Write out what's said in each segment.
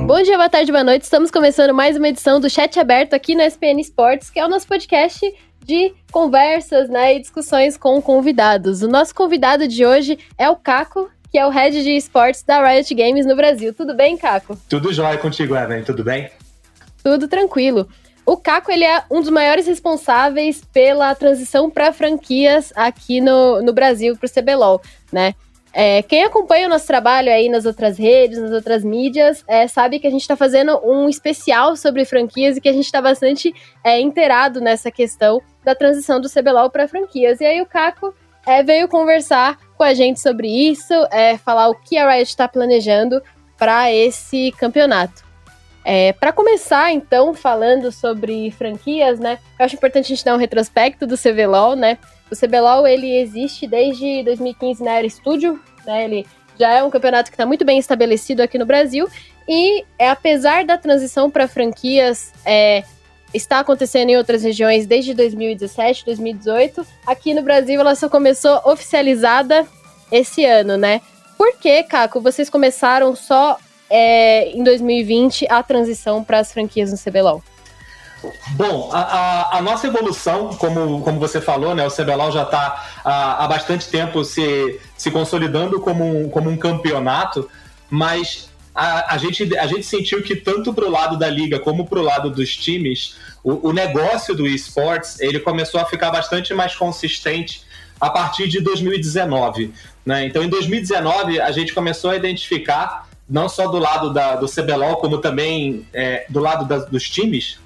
Bom dia, boa tarde, boa noite. Estamos começando mais uma edição do Chat Aberto aqui no SPN Esportes, que é o nosso podcast de conversas né, e discussões com convidados. O nosso convidado de hoje é o Caco, que é o head de esportes da Riot Games no Brasil. Tudo bem, Caco? Tudo jóia contigo, Evan. Tudo bem? Tudo tranquilo. O Caco ele é um dos maiores responsáveis pela transição para franquias aqui no, no Brasil para o CBLOL, né? É, quem acompanha o nosso trabalho aí nas outras redes, nas outras mídias, é, sabe que a gente está fazendo um especial sobre franquias e que a gente está bastante é, inteirado nessa questão da transição do CBLOL para franquias. E aí o Caco é, veio conversar com a gente sobre isso, é, falar o que a Riot está planejando para esse campeonato. É, para começar, então, falando sobre franquias, né? Eu acho importante a gente dar um retrospecto do CBLOL, né? O CBLOL, ele existe desde 2015 na Era Studio, né? Ele já é um campeonato que está muito bem estabelecido aqui no Brasil. E é, apesar da transição para franquias é, acontecendo em outras regiões desde 2017, 2018, aqui no Brasil ela só começou oficializada esse ano, né? Por que, Caco, vocês começaram só é, em 2020 a transição para as franquias no CBLOL? Bom, a, a, a, nossa evolução, como, como você falou, né, o CBLOL já está há, bastante tempo se, se consolidando como um, como um campeonato, mas a, a, gente, a gente sentiu que tanto para o lado da liga como para o lado dos times, o, o negócio do esportes ele começou a ficar bastante mais consistente a partir de 2019. Né? Então, em 2019, a gente começou a identificar não só do lado da, do CBLOL, como também é, do lado da, dos times,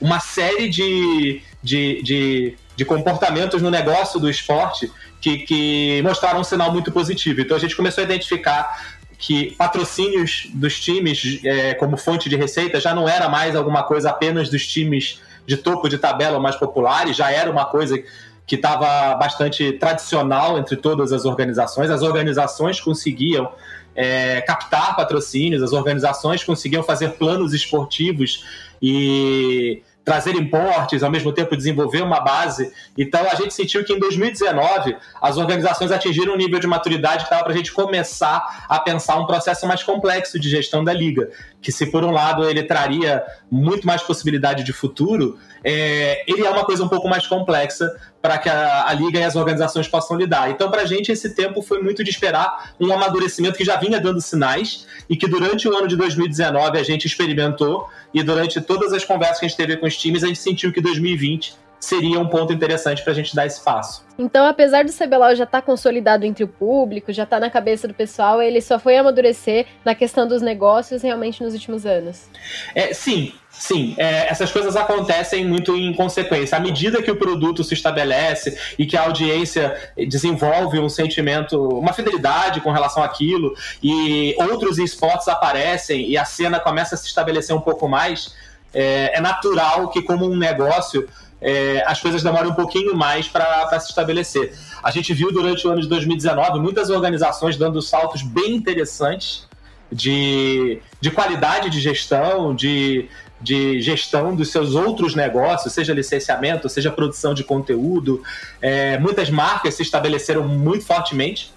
uma série de, de, de, de, comportamentos no negócio do esporte que, que mostraram um sinal muito positivo. Então a gente começou a identificar que patrocínios dos times é, como fonte de receita já não era mais alguma coisa apenas dos times de topo de tabela mais populares, já era uma coisa que estava bastante tradicional entre todas as organizações. As organizações conseguiam é, captar patrocínios, as organizações conseguiam fazer planos esportivos e trazer importes, ao mesmo tempo desenvolver uma base. Então a gente sentiu que em 2019 as organizações atingiram um nível de maturidade que estava para a gente começar a pensar um processo mais complexo de gestão da liga, que se por um lado ele traria muito mais possibilidade de futuro, é, ele é uma coisa um pouco mais complexa para que a, a, liga e as organizações possam lidar. Então, para a gente, esse tempo foi muito de esperar um amadurecimento que já vinha dando sinais e que durante o ano de 2019 a gente experimentou e durante todas as conversas que a gente teve com os times, a gente sentiu que 2020 seria um ponto interessante para a gente dar espaço. Então, apesar do CBLOL já estar tá consolidado entre o público, já está na cabeça do pessoal, ele só foi amadurecer na questão dos negócios realmente nos últimos anos. É, sim, sim. É, essas coisas acontecem muito em consequência. À medida que o produto se estabelece e que a audiência desenvolve um sentimento, uma fidelidade com relação àquilo, e outros esportes aparecem e a cena começa a se estabelecer um pouco mais, é, é natural que, como um negócio, é, as coisas demoram um pouquinho mais para se estabelecer. A gente viu durante o ano de 2019 muitas organizações dando saltos bem interessantes de, de qualidade de gestão, de, de gestão dos seus outros negócios, seja licenciamento, seja produção de conteúdo. É, muitas marcas se estabeleceram muito fortemente.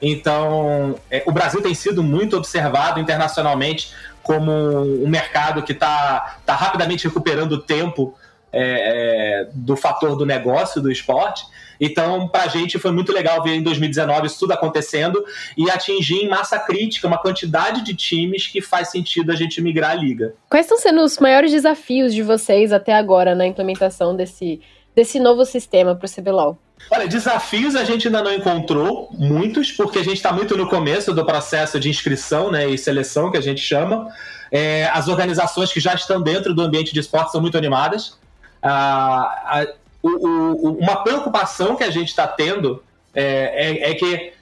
Então, é, o Brasil tem sido muito observado internacionalmente como um mercado que está tá rapidamente recuperando tempo é, é, do fator do negócio do esporte. Então, para a gente foi muito legal ver em 2019 isso tudo acontecendo e atingir em massa crítica uma quantidade de times que faz sentido a gente migrar a liga. Quais estão sendo os maiores desafios de vocês até agora na implementação desse, desse novo sistema para o CBLOL? Olha, desafios a gente ainda não encontrou muitos, porque a gente está muito no começo do processo de inscrição né, e seleção, que a gente chama. É, as organizações que já estão dentro do ambiente de esporte são muito animadas a, a, o, o, uma preocupação que a gente está tendo é, é, é, que,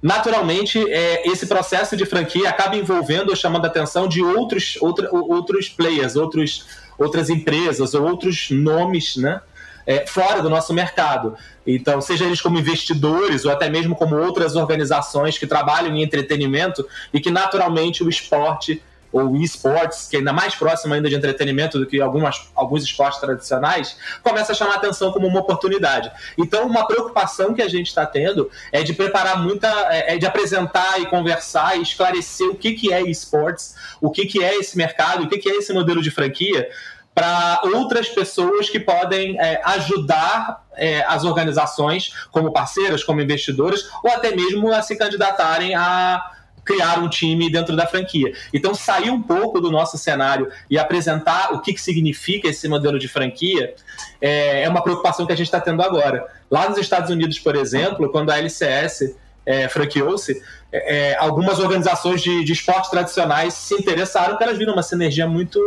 naturalmente, é, esse processo de franquia acaba envolvendo ou chamando a atenção de outros, outra, outros players, outros, outras empresas ou outros nomes, né? É, fora do nosso mercado. Então, seja eles como investidores ou até mesmo como outras organizações que trabalham em entretenimento e que naturalmente o esporte ou esportes, que é ainda mais próximo ainda de entretenimento do que algumas, alguns esportes tradicionais, começa a chamar atenção como uma oportunidade. Então, uma preocupação que a gente está tendo é de preparar muita, é, é de apresentar e conversar e esclarecer o que, que é esportes, o que, que é esse mercado, o que, que é esse modelo de franquia, para outras pessoas que podem é, ajudar é, as organizações como parceiras, como investidoras, ou até mesmo a se candidatarem a criar um time dentro da franquia. Então, sair um pouco do nosso cenário e apresentar o que, que significa esse modelo de franquia é, é uma preocupação que a gente está tendo agora. Lá nos Estados Unidos, por exemplo, quando a LCS é, franqueou-se, é, é, algumas organizações de, de esportes tradicionais se interessaram porque elas viram uma sinergia muito,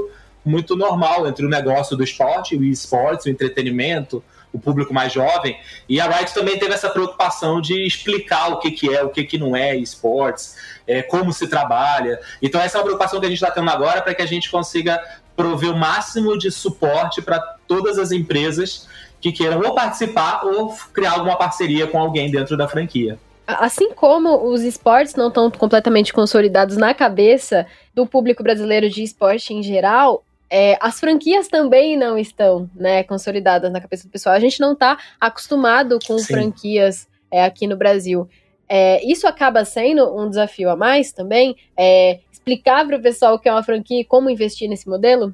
muito normal entre o negócio do esporte, o esportes, o entretenimento, o público mais jovem. E a Riot também teve essa preocupação de explicar o que, que é, o que, que não é esportes, é, como se trabalha. Então, essa é uma preocupação que a gente está tendo agora para que a gente consiga prover o máximo de suporte para todas as empresas que queiram ou participar ou criar alguma parceria com alguém dentro da franquia. Assim como os esportes não estão completamente consolidados na cabeça do público brasileiro de esporte em geral, é, as franquias também não estão né, consolidadas na cabeça do pessoal. A gente não está acostumado com Sim. franquias é, aqui no Brasil. É, isso acaba sendo um desafio a mais também? É, explicar para o pessoal o que é uma franquia e como investir nesse modelo?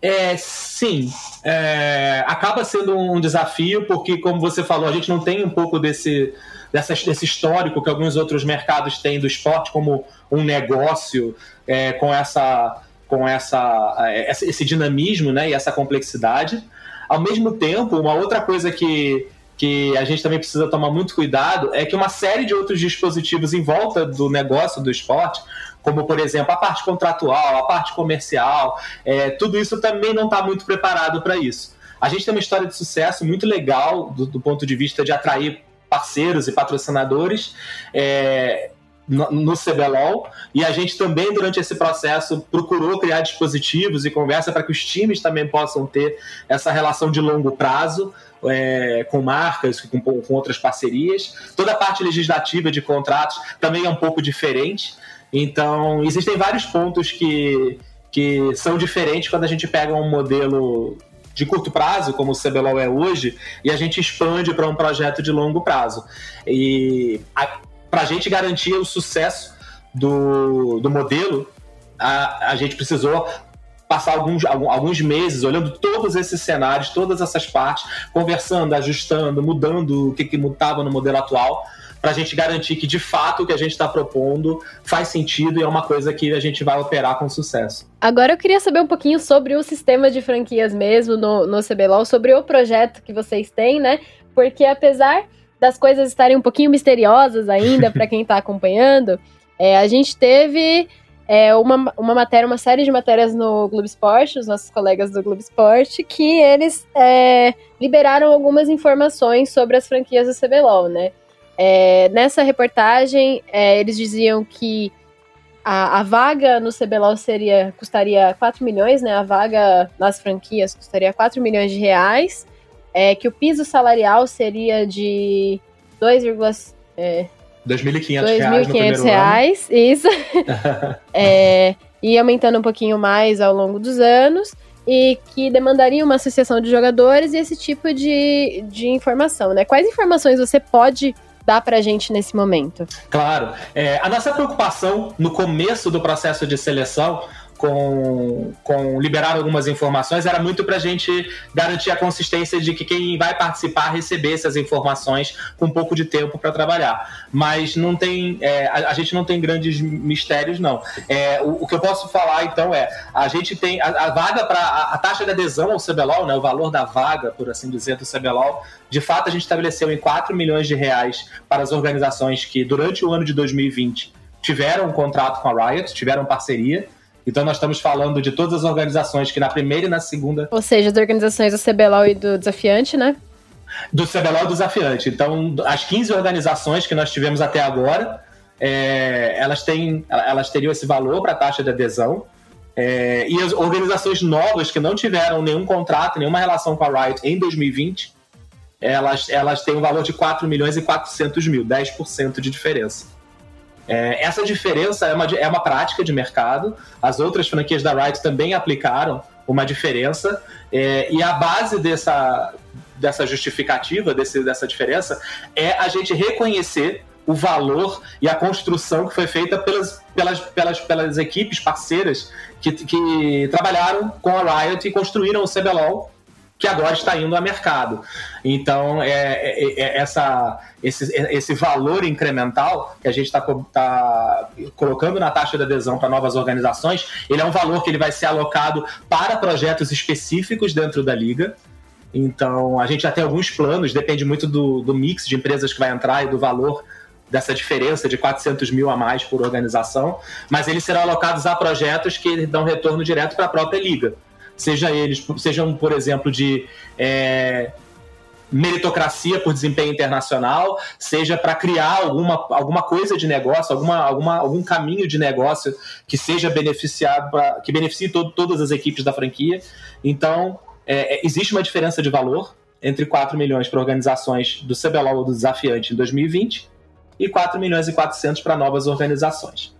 É, sim, é, acaba sendo um desafio, porque, como você falou, a gente não tem um pouco desse, dessa, desse histórico que alguns outros mercados têm do esporte como um negócio é, com essa com essa, esse dinamismo né, e essa complexidade. Ao mesmo tempo, uma outra coisa que, que a gente também precisa tomar muito cuidado é que uma série de outros dispositivos em volta do negócio do esporte, como por exemplo a parte contratual, a parte comercial, é, tudo isso também não está muito preparado para isso. A gente tem uma história de sucesso muito legal do, do ponto de vista de atrair parceiros e patrocinadores. É, no, CBLOL e a gente também durante esse processo procurou criar dispositivos e conversa para que os times também possam ter essa relação de longo prazo é, com marcas, com, com outras parcerias. Toda a parte legislativa de contratos também é um pouco diferente. Então, existem vários pontos que, que são diferentes quando a gente pega um modelo de curto prazo, como o CBLOL é hoje, e a gente expande para um projeto de longo prazo. E a, para a gente garantir o sucesso do, do modelo, a, a gente precisou passar alguns, alguns meses olhando todos esses cenários, todas essas partes, conversando, ajustando, mudando o que, que mudava no modelo atual, para a gente garantir que de fato o que a gente está propondo faz sentido e é uma coisa que a gente vai operar com sucesso. Agora eu queria saber um pouquinho sobre o sistema de franquias mesmo no, no CBLOL, sobre o projeto que vocês têm, né? Porque apesar das coisas estarem um pouquinho misteriosas ainda para quem está acompanhando, é, a gente teve é, uma, uma matéria, uma série de matérias no Globo Esporte, os nossos colegas do Globo Esporte, que eles é, liberaram algumas informações sobre as franquias do CBLOL, né? É, nessa reportagem, é, eles diziam que a, a, vaga no CBLOL seria, custaria 4 milhões, né? A vaga nas franquias custaria 4 milhões de reais é, que o piso salarial seria de 2,5 é, 2.500 reais, isso. é, e aumentando um pouquinho mais ao longo dos anos e que demandaria uma associação de jogadores e esse tipo de, de informação, né? Quais informações você pode dar para a gente nesse momento? Claro. É, a nossa preocupação no começo do processo de seleção com, com liberar algumas informações era muito para a gente garantir a consistência de que quem vai participar recebesse essas informações com um pouco de tempo para trabalhar. Mas não tem, é, a, a, gente não tem grandes mistérios, não. É, o, o, que eu posso falar, então, é a gente tem a, a vaga para a, a, taxa de adesão ao CBLOL, né, o valor da vaga, por assim dizer, do CBLOL, de fato a gente estabeleceu em 4 milhões de reais para as organizações que, durante o ano de 2020, tiveram um contrato com a Riot, tiveram parceria, então nós estamos falando de todas as organizações que na primeira e na segunda. Ou seja, as organizações do CBLOL e do Desafiante, né? Do CBLOL e do Desafiante. Então, as 15 organizações que nós tivemos até agora, é, elas, têm, elas teriam esse valor para a taxa de adesão. É, e as organizações novas que não tiveram nenhum contrato, nenhuma relação com a Riot em 2020, elas, elas têm um valor de 4 milhões e 400 mil, 10% de diferença. É, essa diferença é uma, é uma prática de mercado. As outras franquias da Riot também aplicaram uma diferença. É, e a base dessa, dessa justificativa, desse, dessa diferença, é a gente reconhecer o valor e a construção que foi feita pelas, pelas, pelas, pelas equipes parceiras que, que trabalharam com a Riot e construíram o CBLOL que agora está indo a mercado. Então, é, é, é essa, esse, esse valor incremental que a gente está tá colocando na taxa de adesão para novas organizações, ele é um valor que ele vai ser alocado para projetos específicos dentro da liga. Então, a gente já tem alguns planos, depende muito do, do mix de empresas que vai entrar e do valor dessa diferença de 400 mil a mais por organização, mas eles serão alocados a projetos que dão retorno direto para a própria liga seja eles, sejam, por exemplo, de é, meritocracia por desempenho internacional, seja para criar alguma, alguma coisa de negócio, alguma, alguma, algum caminho de negócio que seja beneficiado, pra, que beneficie todo, todas as equipes da franquia. Então, é, é existe uma diferença de valor entre 4 milhões para organizações do CBLOL ou do Desafiante em 2020 e 4 milhões e 400 para novas organizações.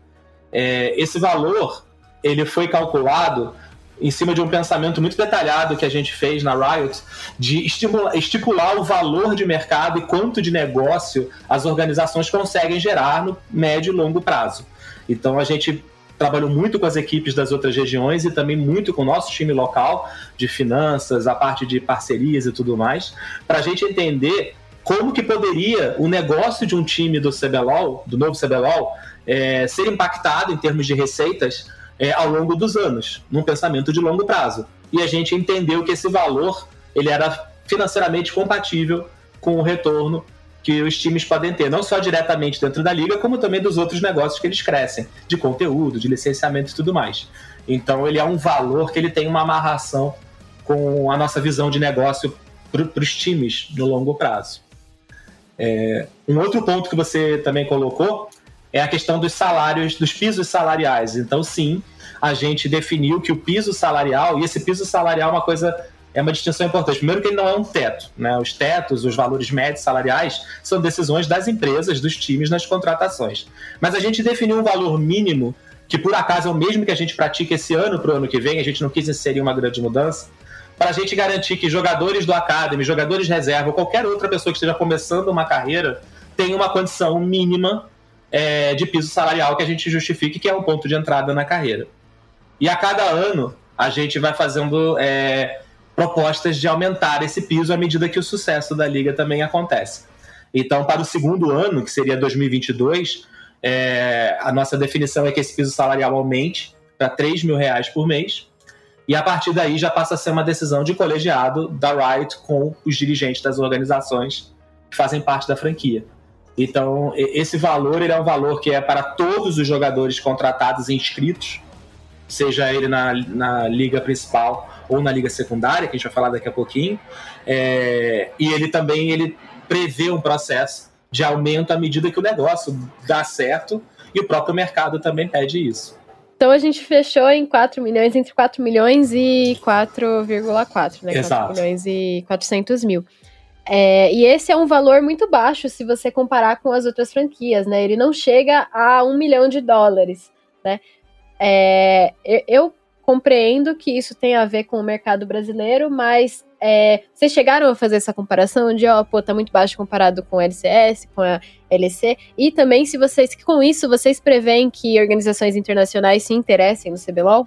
É, esse valor ele foi calculado em cima de um pensamento muito detalhado que a gente fez na Riot, de estipular o valor de mercado e quanto de negócio as organizações conseguem gerar no médio e longo prazo. Então a gente trabalhou muito com as equipes das outras regiões e também muito com o nosso time local de finanças, a parte de parcerias e tudo mais, para a gente entender como que poderia o negócio de um time do CBLOL, do novo CBLOL, é, ser impactado em termos de receitas é, ao longo dos anos, num pensamento de longo prazo. E a gente entendeu que esse valor ele era financeiramente compatível com o retorno que os times podem ter, não só diretamente dentro da liga, como também dos outros negócios que eles crescem, de conteúdo, de licenciamento e tudo mais. Então ele é um valor que ele tem uma amarração com a nossa visão de negócio para os times no longo prazo. É, um outro ponto que você também colocou é a questão dos salários, dos pisos salariais. Então, sim, a gente definiu que o piso salarial, e esse piso salarial é uma coisa, é uma distinção importante. Primeiro que ele não é um teto, né? Os tetos, os valores médios salariais, são decisões das empresas, dos times nas contratações. Mas a gente definiu um valor mínimo, que por acaso é o mesmo que a gente pratica esse ano para o ano que vem, a gente não quis inserir uma grande mudança, para a gente garantir que jogadores do Academy, jogadores de reserva, ou qualquer outra pessoa que esteja começando uma carreira, tenha uma condição mínima é, de piso salarial que a gente justifique que é um ponto de entrada na carreira. E a cada ano a gente vai fazendo é, propostas de aumentar esse piso à medida que o sucesso da liga também acontece. Então, para o segundo ano, que seria 2022, é, a nossa definição é que esse piso salarial aumente para 3 mil reais por mês. E a partir daí já passa a ser uma decisão de colegiado da Riot com os dirigentes das organizações que fazem parte da franquia. Então, esse valor ele é um valor que é para todos os jogadores contratados e inscritos, seja ele na, na liga principal ou na liga secundária, que a gente vai falar daqui a pouquinho. É, e ele também ele prevê um processo de aumento à medida que o negócio dá certo e o próprio mercado também pede isso. Então a gente fechou em 4 milhões, entre 4 milhões e 4,4, né? Exato. 4 milhões e 400 mil. É, e esse é um valor muito baixo se você comparar com as outras franquias, né? Ele não chega a um milhão de dólares, né? É, eu compreendo que isso tem a ver com o mercado brasileiro, mas é, vocês chegaram a fazer essa comparação de, ó, pô, tá muito baixo comparado com o LCS, com a LEC, e também se vocês, com isso, vocês preveem que organizações internacionais se interessem no CBLOL?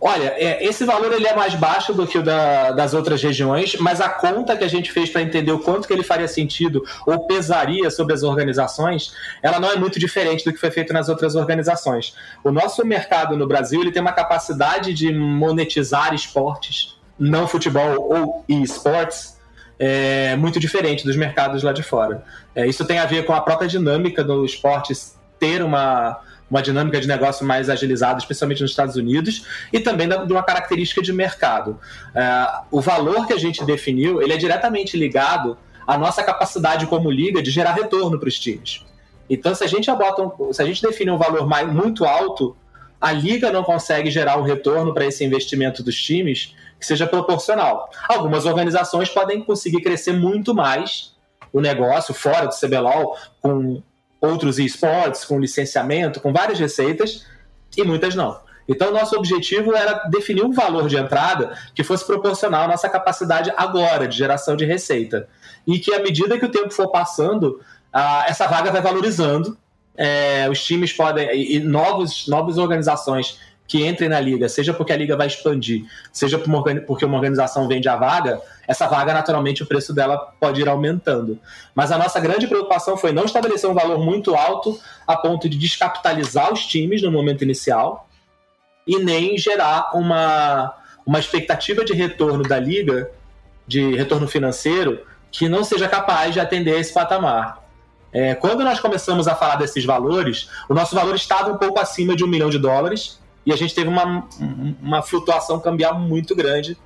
Olha, é, esse valor ele é mais baixo do que o da, das outras regiões, mas a conta que a gente fez para entender o quanto que ele faria sentido ou pesaria sobre as organizações, ela não é muito diferente do que foi feito nas outras organizações. O nosso mercado no Brasil ele tem uma capacidade de monetizar esportes não futebol ou esportes é muito diferente dos mercados lá de fora. É, isso tem a ver com a própria dinâmica do esporte ter uma, uma dinâmica de negócio mais agilizada, especialmente nos Estados Unidos, e também de uma característica de mercado. É, o valor que a gente definiu, ele é diretamente ligado à nossa capacidade como liga de gerar retorno para os times. Então, se a gente bota um, se a gente define um valor mais, muito alto, a liga não consegue gerar um retorno para esse investimento dos times que seja proporcional. Algumas organizações podem conseguir crescer muito mais o negócio fora do CBLOL com outros esportes, com licenciamento, com várias receitas, e muitas não. Então, nosso objetivo era definir um valor de entrada que fosse proporcional à nossa capacidade agora de geração de receita. E que, à medida que o tempo for passando, essa vaga vai valorizando. É, os times podem. E, novos, novas organizações que entrem na liga, seja porque a liga vai expandir, seja porque uma organização vende a vaga, essa vaga, naturalmente, o preço dela pode ir aumentando. Mas a nossa grande preocupação foi não estabelecer um valor muito alto a ponto de descapitalizar os times no momento inicial e nem gerar uma, uma expectativa de retorno da liga, de retorno financeiro, que não seja capaz de atender esse patamar. É, quando nós começamos a falar desses valores, o nosso valor estava um pouco acima de um milhão de dólares e a gente teve uma, uma flutuação cambial muito grande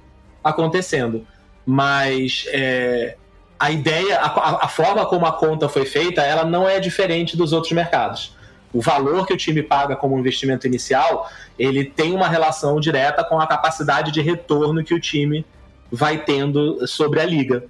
acontecendo. Mas é, a ideia, a, a, forma como a conta foi feita, ela não é diferente dos outros mercados. O valor que o time paga como investimento inicial, ele tem uma relação direta com a capacidade de retorno que o time vai tendo sobre a liga.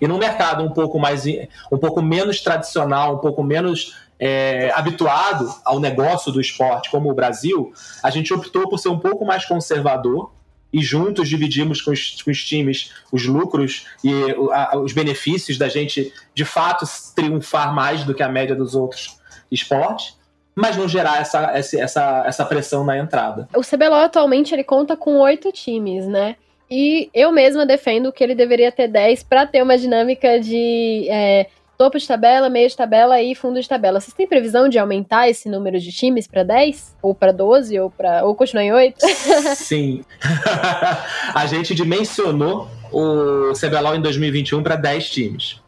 E num mercado um pouco mais um pouco menos tradicional, um pouco menos é, habituado ao negócio do esporte, como o Brasil, a gente optou por ser um pouco mais conservador e juntos dividimos com os, com os times os lucros e a, os benefícios da gente de fato triunfar mais do que a média dos outros esportes mas não gerar essa, essa, essa pressão na entrada. O CBLOL atualmente ele conta com oito times, né? E eu mesma defendo que ele deveria ter 10 para ter uma dinâmica de é, topo de tabela, meio de tabela e fundo de tabela. Vocês têm previsão de aumentar esse número de times para 10? Ou para 12? Ou, pra, ou continuar em 8? Sim. a gente dimensionou o CBLOL em 2021 para 10 times.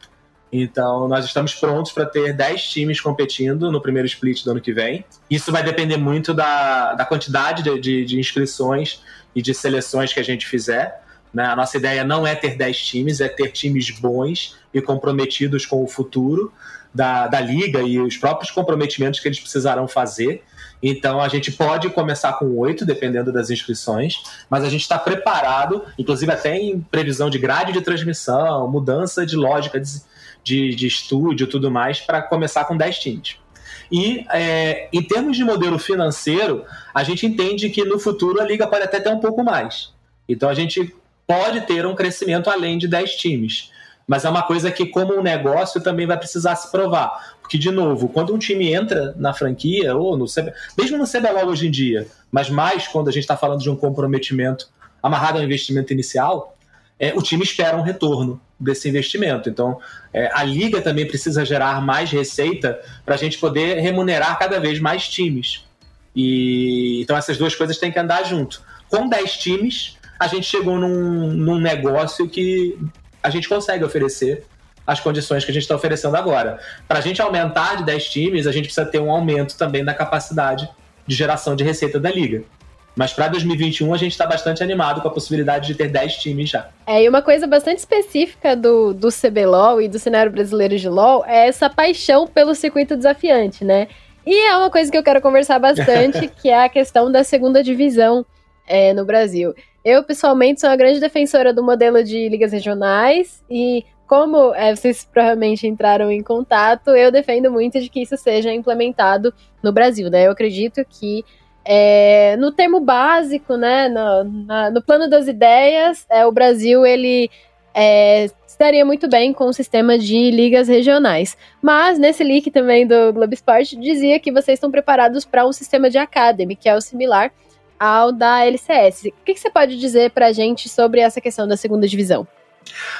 Então, nós estamos prontos para ter 10 times competindo no primeiro split do ano que vem. Isso vai depender muito da, da quantidade de, de, de inscrições e de seleções que a gente fizer. Né? A nossa ideia não é ter 10 times, é ter times bons e comprometidos com o futuro da, da liga e os próprios comprometimentos que eles precisarão fazer. Então a gente pode começar com oito, dependendo das inscrições, mas a gente está preparado, inclusive até em previsão de grade de transmissão, mudança de lógica de, de, de estúdio tudo mais, para começar com 10 times. E é, em termos de modelo financeiro, a gente entende que no futuro a liga pode até ter um pouco mais. Então a gente pode ter um crescimento além de 10 times. Mas é uma coisa que, como um negócio, também vai precisar se provar. Porque, de novo, quando um time entra na franquia, ou no CB, mesmo no CBLOL hoje em dia, mas mais quando a gente está falando de um comprometimento amarrado ao investimento inicial, é, o time espera um retorno desse investimento. Então, é, a liga também precisa gerar mais receita para a gente poder remunerar cada vez mais times. E então essas duas coisas têm que andar junto. Com 10 times, a gente chegou num, num negócio que a gente consegue oferecer as condições que a gente está oferecendo agora. Para a gente aumentar de 10 times, a gente precisa ter um aumento também da capacidade de geração de receita da liga. Mas para 2021 a gente está bastante animado com a possibilidade de ter 10 times já. É, e uma coisa bastante específica do, do CBLOL e do cenário brasileiro de LOL é essa paixão pelo circuito desafiante, né? E é uma coisa que eu quero conversar bastante, que é a questão da segunda divisão é, no Brasil. Eu, pessoalmente, sou uma grande defensora do modelo de ligas regionais e como é, vocês provavelmente entraram em contato, eu defendo muito de que isso seja implementado no Brasil, né? Eu acredito que é, no termo básico, né, no, na, no plano das ideias, é, o Brasil ele é, estaria muito bem com o sistema de ligas regionais. Mas nesse link também do Globo Esporte dizia que vocês estão preparados para um sistema de academy, que é o similar ao da LCS. O que, que você pode dizer para a gente sobre essa questão da segunda divisão?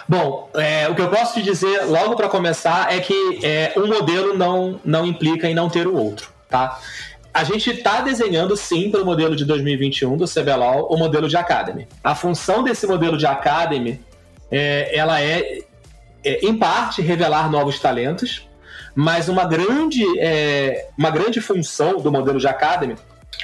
Bom, é, o que eu posso te dizer logo para começar é que é, um modelo não, não implica em não ter o outro, tá? a gente está desenhando sim para o modelo de 2021 do CBLOL o modelo de Academy. A função desse modelo de Academy é, ela é, é, em parte, revelar novos talentos, mas uma grande, é, uma grande função do modelo de Academy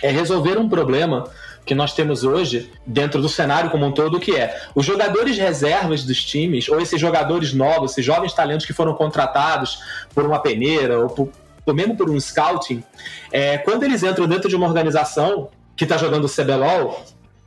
é resolver um problema que nós temos hoje dentro do cenário como um todo, que é os jogadores reservas dos times, ou esses jogadores novos, esses jovens talentos que foram contratados por uma peneira ou por, ou mesmo por um scouting, é, quando eles entram dentro de uma organização que está jogando o CBLOL,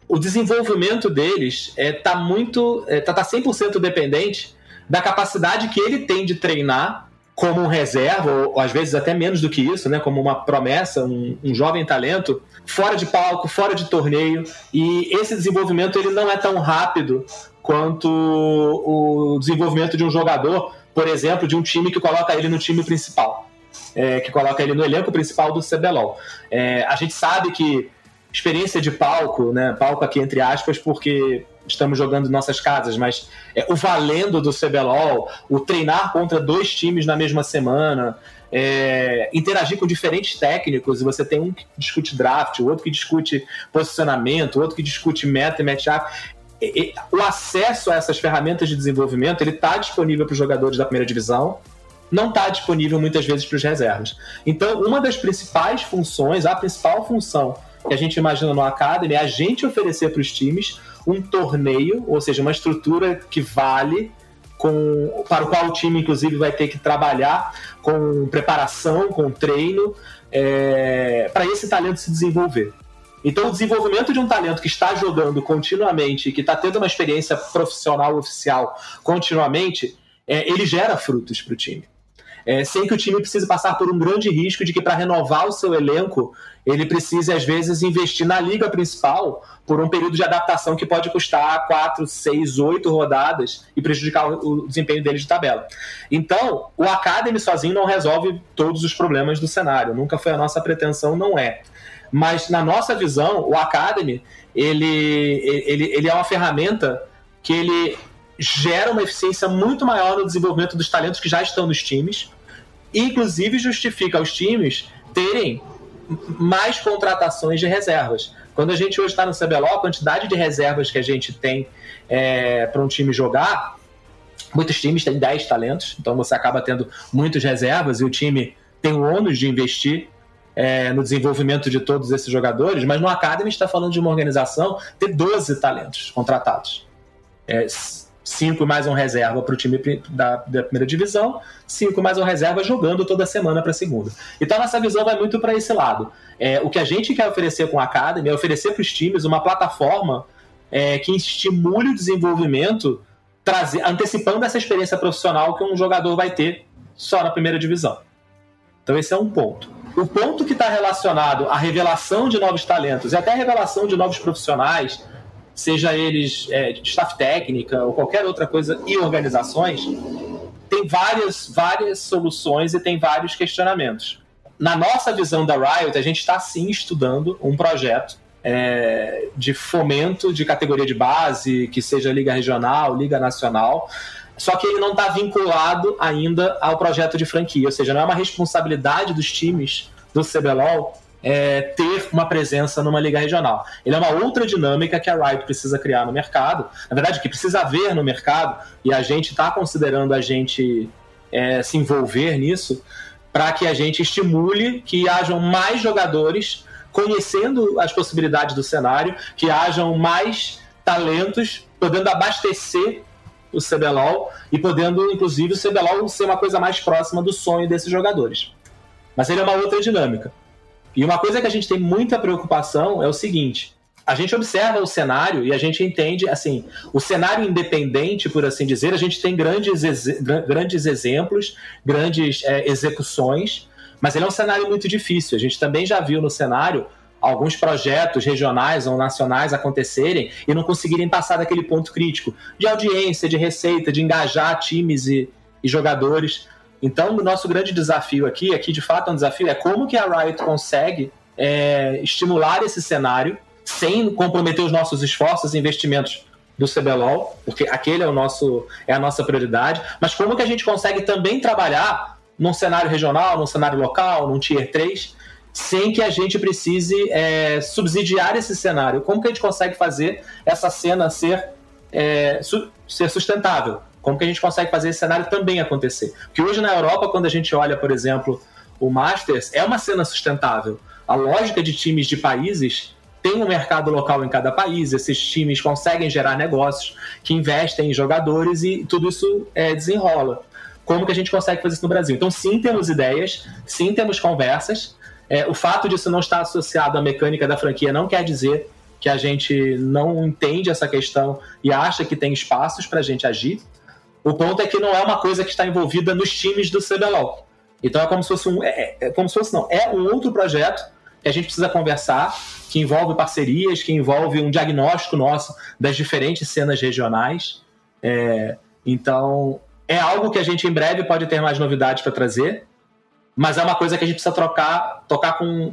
o desenvolvimento deles está é, tá muito. está é, tá 100% tá dependente da capacidade que ele tem de treinar como um reserva, ou às vezes até menos do que isso, né, como uma promessa, um, um, jovem talento, fora de palco, fora de torneio, e esse desenvolvimento ele não é tão rápido quanto o desenvolvimento de um jogador, por exemplo, de um time que coloca ele no time principal, é, que coloca ele no elenco principal do CBLOL. É, a gente sabe que experiência de palco, né, palco aqui entre aspas, porque estamos jogando em nossas casas, mas é, o valendo do CBLOL, o treinar contra dois times na mesma semana, é, interagir com diferentes técnicos, e você tem um que discute draft, o outro que discute posicionamento, o outro que discute meta e matchup. o acesso a essas ferramentas de desenvolvimento ele está disponível para os jogadores da primeira divisão, não está disponível muitas vezes para os reservas. Então, uma das principais funções, a principal função que a gente imagina no Academy é a gente oferecer para os times um torneio, ou seja, uma estrutura que vale com, para o qual o time, inclusive, vai ter que trabalhar com preparação, com treino, é, para esse talento se desenvolver. Então, o desenvolvimento de um talento que está jogando continuamente, que está tendo uma experiência profissional oficial continuamente, é, ele gera frutos para o time é, sem que o time precise passar por um grande risco de que para renovar o seu elenco ele precise às vezes investir na liga principal por um período de adaptação que pode custar 4, 6, 8 rodadas e prejudicar o desempenho dele de tabela. Então, o Academy sozinho não resolve todos os problemas do cenário, nunca foi a nossa pretensão, não é. Mas na nossa visão, o Academy ele, ele, ele é uma ferramenta que ele gera uma eficiência muito maior no desenvolvimento dos talentos que já estão nos times, inclusive justifica os times terem mais contratações de reservas. Quando a gente hoje está no CBLOL, a quantidade de reservas que a gente tem é, para um time jogar, muitos times têm 10 talentos, então você acaba tendo muitas reservas e o time tem o ônus de investir é, no desenvolvimento de todos esses jogadores, mas no Academy está falando de uma organização ter 12 talentos contratados. É, cinco mais um reserva para o time da, da, primeira divisão, cinco mais um reserva jogando toda semana para a segunda. Então, nossa visão vai muito para esse lado. É, o que a gente quer oferecer com a Academy é oferecer para os times uma plataforma é, que estimule o desenvolvimento, trazer, antecipando essa experiência profissional que um jogador vai ter só na primeira divisão. Então, esse é um ponto. O ponto que está relacionado à revelação de novos talentos e até a revelação de novos profissionais seja eles é, staff técnica ou qualquer outra coisa, e organizações, tem várias, várias soluções e tem vários questionamentos. Na nossa visão da Riot, a gente está sim estudando um projeto é, de fomento de categoria de base, que seja liga regional, liga nacional, só que ele não está vinculado ainda ao projeto de franquia, ou seja, não é uma responsabilidade dos times do CBLOL é, ter uma presença numa liga regional. Ele é uma outra dinâmica que a Riot precisa criar no mercado, na verdade, que precisa haver no mercado, e a gente está considerando a gente é, se envolver nisso, para que a gente estimule que hajam mais jogadores conhecendo as possibilidades do cenário, que hajam mais talentos podendo abastecer o CBLOL e podendo, inclusive, o CBLOL ser uma coisa mais próxima do sonho desses jogadores. Mas ele é uma outra dinâmica. E uma coisa que a gente tem muita preocupação é o seguinte: a gente observa o cenário e a gente entende, assim, o cenário independente, por assim dizer, a gente tem grandes, grandes exemplos, grandes é, execuções, mas ele é um cenário muito difícil. A gente também já viu no cenário alguns projetos regionais ou nacionais acontecerem e não conseguirem passar daquele ponto crítico de audiência, de receita, de engajar times e, e jogadores. Então, o nosso grande desafio aqui, aqui de fato é um desafio, é como que a Riot consegue é, estimular esse cenário sem comprometer os nossos esforços e investimentos do CBLOL, porque aquele é o nosso é a nossa prioridade, mas como que a gente consegue também trabalhar num cenário regional, num cenário local, num tier 3, sem que a gente precise é, subsidiar esse cenário. Como que a gente consegue fazer essa cena ser, é, su ser sustentável? Como que a gente consegue fazer esse cenário também acontecer? Porque hoje na Europa, quando a gente olha, por exemplo, o Masters, é uma cena sustentável. A lógica de times de países tem um mercado local em cada país, esses times conseguem gerar negócios que investem em jogadores e tudo isso é, desenrola. Como que a gente consegue fazer isso no Brasil? Então, sim, temos ideias, sim, temos conversas. É, o fato disso não estar associado à mecânica da franquia não quer dizer que a gente não entende essa questão e acha que tem espaços para a gente agir. O ponto é que não é uma coisa que está envolvida nos times do CBLOL. Então é como se fosse um. É, é, como se fosse, não. É um outro projeto que a gente precisa conversar, que envolve parcerias, que envolve um diagnóstico nosso das diferentes cenas regionais. É, então, é algo que a gente em breve pode ter mais novidades para trazer, mas é uma coisa que a gente precisa trocar, tocar com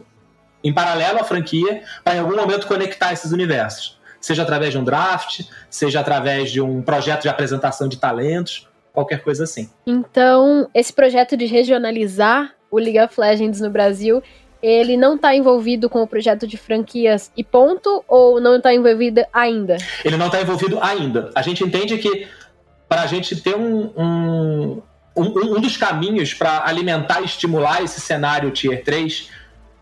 em paralelo à franquia, para em algum momento conectar esses universos. Seja através de um draft, seja através de um projeto de apresentação de talentos, qualquer coisa assim. Então, esse projeto de regionalizar o League of Legends no Brasil, ele não está envolvido com o projeto de franquias e ponto, ou não está envolvido ainda? Ele não está envolvido ainda. A gente entende que para a gente ter um, um, um, um dos caminhos para alimentar e estimular esse cenário Tier 3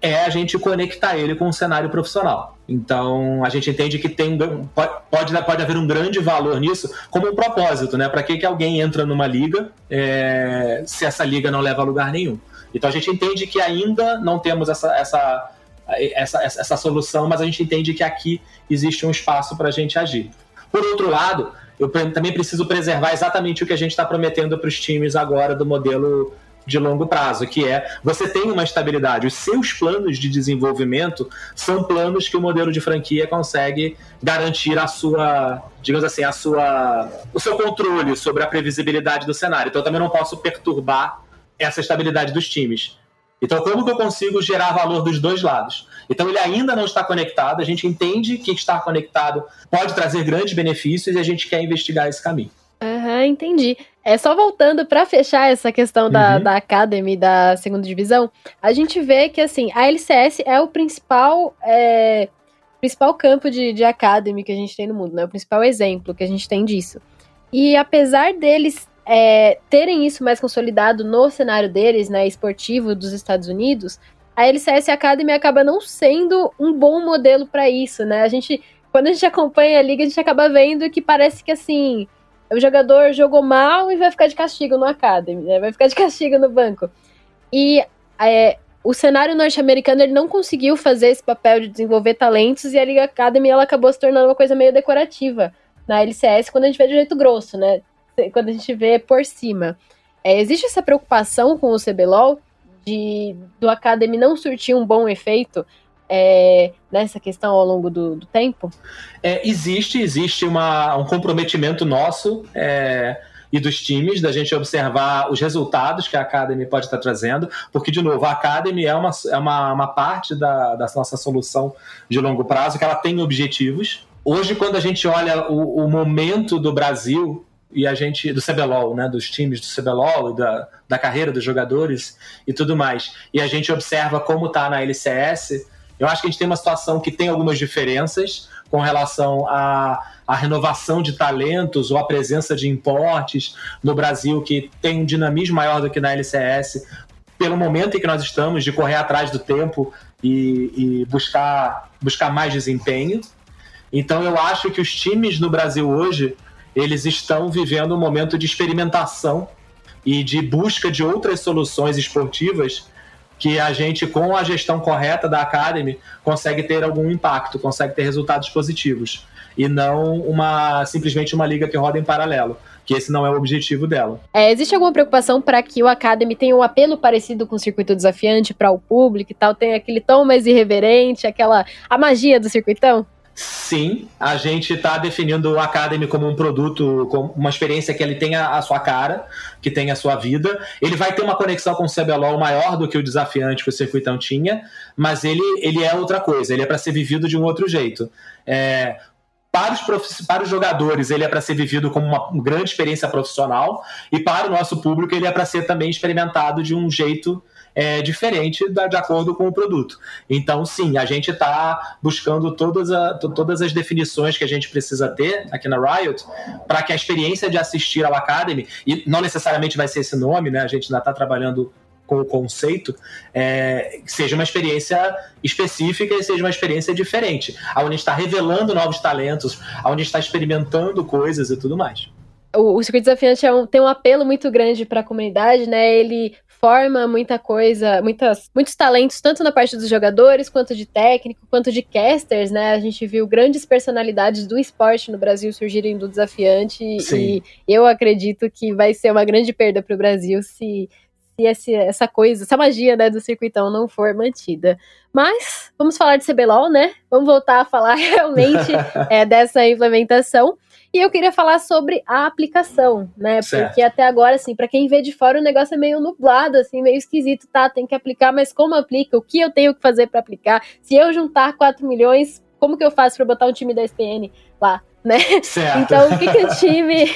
é a gente conectar ele com o cenário profissional. Então, a gente entende que tem pode, pode haver um grande valor nisso como um propósito, né? Para que, que alguém entra numa liga é, se essa liga não leva a lugar nenhum? Então, a gente entende que ainda não temos essa, essa, essa, essa solução, mas a gente entende que aqui existe um espaço para a gente agir. Por outro lado, eu também preciso preservar exatamente o que a gente está prometendo para os times agora do modelo de longo prazo, que é você tem uma estabilidade. Os seus planos de desenvolvimento são planos que o modelo de franquia consegue garantir a sua, digamos assim, a sua, o seu controle sobre a previsibilidade do cenário. Então eu também não posso perturbar essa estabilidade dos times. Então, como que eu consigo gerar valor dos dois lados? Então, ele ainda não está conectado, a gente entende que estar conectado pode trazer grandes benefícios e a gente quer investigar esse caminho. Aham, uhum, entendi. É só voltando para fechar essa questão da, uhum. da Academy da segunda divisão, a gente vê que assim a LCS é o principal é, principal campo de, de Academy que a gente tem no mundo, né? O principal exemplo que a gente tem disso. E apesar deles é, terem isso mais consolidado no cenário deles, né, esportivo dos Estados Unidos, a LCS Academy acaba não sendo um bom modelo para isso, né? A gente, quando a gente acompanha a liga, a gente acaba vendo que parece que assim, o jogador jogou mal e vai ficar de castigo no Academy, né? Vai ficar de castigo no banco. E é, o cenário norte-americano ele não conseguiu fazer esse papel de desenvolver talentos e a Liga Academy ela acabou se tornando uma coisa meio decorativa na LCS quando a gente vê de jeito grosso, né? quando a gente vê por cima. É, existe essa preocupação com o CBLOL de do Academy não surtir um bom efeito é, nessa questão ao longo do, do tempo? É, existe, existe uma, um comprometimento nosso é, e dos times da gente observar os resultados que a Academy pode estar trazendo, porque, de novo, a Academy é uma, é uma, uma parte da, da nossa solução de longo prazo, que ela tem objetivos. Hoje, quando a gente olha o, o momento do Brasil e a gente do CBLOL, né, dos times do CBLOL e da, da carreira dos jogadores e tudo mais. E a gente observa como está na LCS. Eu acho que a gente tem uma situação que tem algumas diferenças com relação à, à renovação de talentos ou à presença de importes no Brasil, que tem um dinamismo maior do que na LCS, pelo momento em que nós estamos, de correr atrás do tempo e, e buscar, buscar mais desempenho. Então eu acho que os times no Brasil hoje eles estão vivendo um momento de experimentação e de busca de outras soluções esportivas que a gente, com a gestão correta da Academy, consegue ter algum impacto, consegue ter resultados positivos. E não uma simplesmente uma liga que roda em paralelo. Que esse não é o objetivo dela. É, existe alguma preocupação para que o Academy tenha um apelo parecido com o circuito desafiante para o público e tal? Tem aquele tom mais irreverente, aquela. a magia do circuitão? Sim, a gente está definindo o Academy como um produto, como uma experiência que ele tenha a sua cara, que tenha a sua vida. Ele vai ter uma conexão com o CBLOL maior do que o desafiante que o Circuitão tinha, mas ele, ele é outra coisa, ele é para ser vivido de um outro jeito. É, para os, para os jogadores, ele é para ser vivido como uma grande experiência profissional, e para o nosso público, ele é para ser também experimentado de um jeito é, diferente da, de acordo com o produto. Então, sim, a gente está buscando todas, a, todas as definições que a gente precisa ter aqui na Riot para que a experiência de assistir ao Academy, e não necessariamente vai ser esse nome, né? A gente ainda está trabalhando com o conceito, é, seja uma experiência específica e seja uma experiência diferente, onde está revelando novos talentos, onde está experimentando coisas e tudo mais. o, o circuito desafiante é um, tem um apelo muito grande para a comunidade, né? Ele forma muita coisa, muitas, muitos talentos, tanto na parte dos jogadores, quanto de técnico, quanto de casters, né? A gente viu grandes personalidades do esporte no Brasil surgirem do desafiante Sim. e eu acredito que vai ser uma grande perda para o Brasil se, se esse, essa coisa, essa magia né, do circuitão não for mantida. Mas vamos falar de CBLOL, né? Vamos voltar a falar realmente é, dessa implementação. E eu queria falar sobre a aplicação, né? Certo. Porque até agora, assim, para quem vê de fora, o negócio é meio nublado, assim, meio esquisito, tá? Tem que aplicar, mas como aplica? O que eu tenho que fazer para aplicar? Se eu juntar 4 milhões, como que eu faço para botar um time da SPN lá, né? Certo. Então, o que, que o time.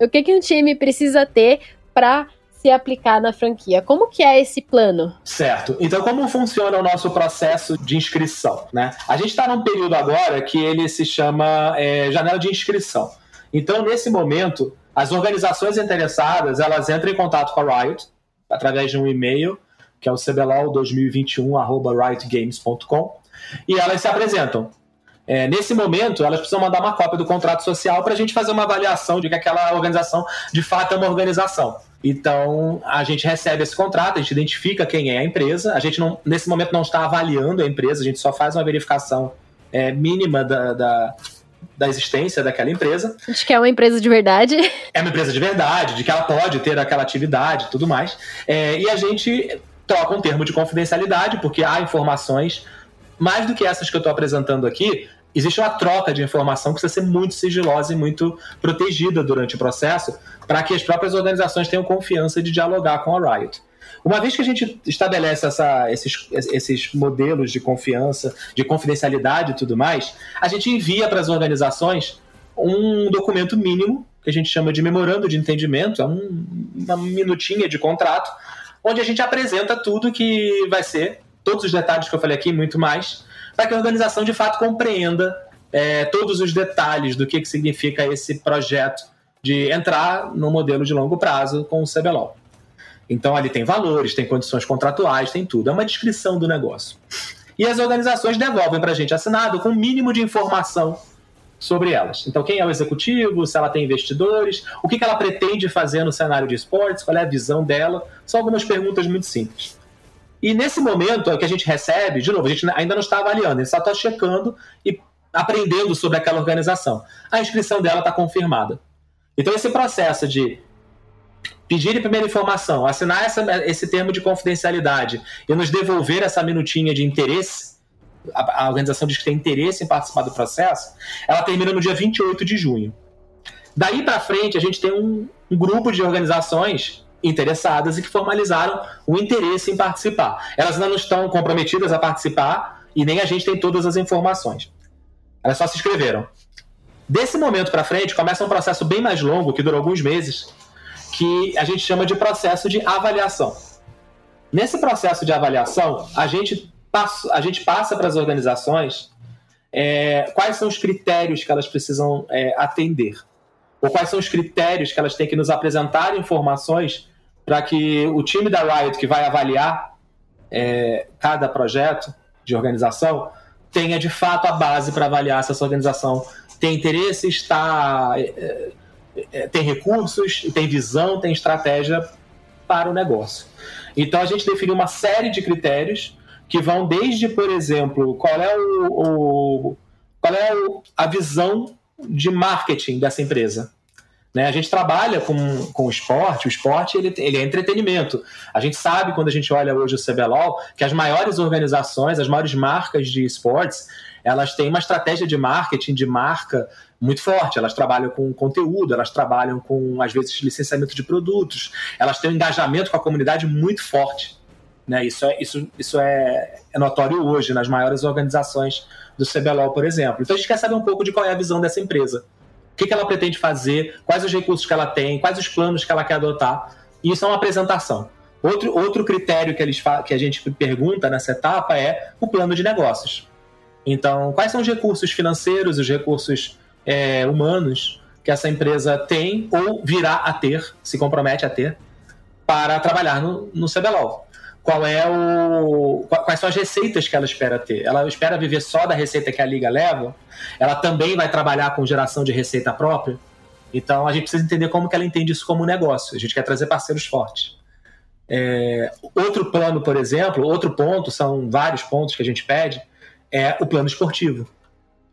o que, que um time precisa ter para se aplicar na franquia. Como que é esse plano? Certo. Então, como funciona o nosso processo de inscrição? Né? A gente está num período agora que ele se chama é, janela de inscrição. Então, nesse momento, as organizações interessadas elas entram em contato com a Riot através de um e-mail que é o cblol2021@riotgames.com e elas se apresentam. É, nesse momento, elas precisam mandar uma cópia do contrato social para a gente fazer uma avaliação de que aquela organização de fato é uma organização. Então, a gente recebe esse contrato, a gente identifica quem é a empresa. A gente, não, nesse momento, não está avaliando a empresa, a gente só faz uma verificação é, mínima da, da, da, existência daquela empresa. De que é uma empresa de verdade. É uma empresa de verdade, de que ela pode ter aquela atividade e tudo mais. É, e a gente troca um termo de confidencialidade, porque há informações, mais do que essas que eu estou apresentando aqui, existe uma troca de informação que precisa ser muito sigilosa e muito protegida durante o processo para que as próprias organizações tenham confiança de dialogar com a Riot. Uma vez que a gente estabelece essa, esses, esses modelos de confiança, de confidencialidade e tudo mais, a gente envia para as organizações um documento mínimo, que a gente chama de memorando de entendimento, é um, uma minutinha de contrato, onde a gente apresenta tudo que vai ser, todos os detalhes que eu falei aqui, muito mais, para que a organização de fato compreenda é, todos os detalhes do que, que significa esse projeto de entrar no modelo de longo prazo com o CBLOL. Então ali tem valores, tem condições contratuais, tem tudo. É uma descrição do negócio. E as organizações devolvem para a gente assinado com o um mínimo de informação sobre elas. Então, quem é o executivo, se ela tem investidores, o que, que ela pretende fazer no cenário de esportes, qual é a visão dela. São algumas perguntas muito simples. E nesse momento é o que a gente recebe, de novo, a gente ainda não está avaliando, a gente só está checando e aprendendo sobre aquela organização. A inscrição dela está confirmada. Então, esse processo de pedir a primeira informação, assinar essa, esse termo de confidencialidade e nos devolver essa minutinha de interesse, a, a organização diz que tem interesse em participar do processo, ela termina no dia 28 de junho. Daí para frente, a gente tem um, um grupo de organizações interessadas e que formalizaram o interesse em participar. Elas ainda não estão comprometidas a participar e nem a gente tem todas as informações. Elas só se inscreveram. Desse momento para frente, começa um processo bem mais longo, que dura alguns meses, que a gente chama de processo de avaliação. Nesse processo de avaliação, a gente passa, a gente passa para as organizações é, quais são os critérios que elas precisam é, atender, ou quais são os critérios que elas têm que nos apresentar informações para que o time da Riot que vai avaliar é, cada projeto de organização tenha de fato a base para avaliar se essa organização tem interesse, está, é, é, tem recursos, tem visão, tem estratégia para o negócio. Então a gente definiu uma série de critérios que vão desde, por exemplo, qual é o, o qual é a visão de marketing dessa empresa. Né? A gente trabalha com, com o esporte, o esporte ele, ele é entretenimento. A gente sabe, quando a gente olha hoje o CBLOL, que as maiores organizações, as maiores marcas de esportes, elas têm uma estratégia de marketing, de marca muito forte. Elas trabalham com conteúdo, elas trabalham com, às vezes, licenciamento de produtos, elas têm um engajamento com a comunidade muito forte. Né? Isso, é, isso, isso é, é notório hoje nas maiores organizações do CBLOL, por exemplo. Então a gente quer saber um pouco de qual é a visão dessa empresa. O que, que ela pretende fazer, quais os recursos que ela tem, quais os planos que ela quer adotar. Isso é uma apresentação. Outro, outro critério que, eles que a gente pergunta nessa etapa é o plano de negócios. Então, quais são os recursos financeiros, os recursos é, humanos que essa empresa tem ou virá a ter, se compromete a ter, para trabalhar no, no CBLOL? Qual é o, quais são as receitas que ela espera ter? Ela espera viver só da receita que a liga leva? Ela também vai trabalhar com geração de receita própria? Então a gente precisa entender como que ela entende isso como um negócio. A gente quer trazer parceiros fortes. É, outro plano, por exemplo, outro ponto, são vários pontos que a gente pede, é o plano esportivo.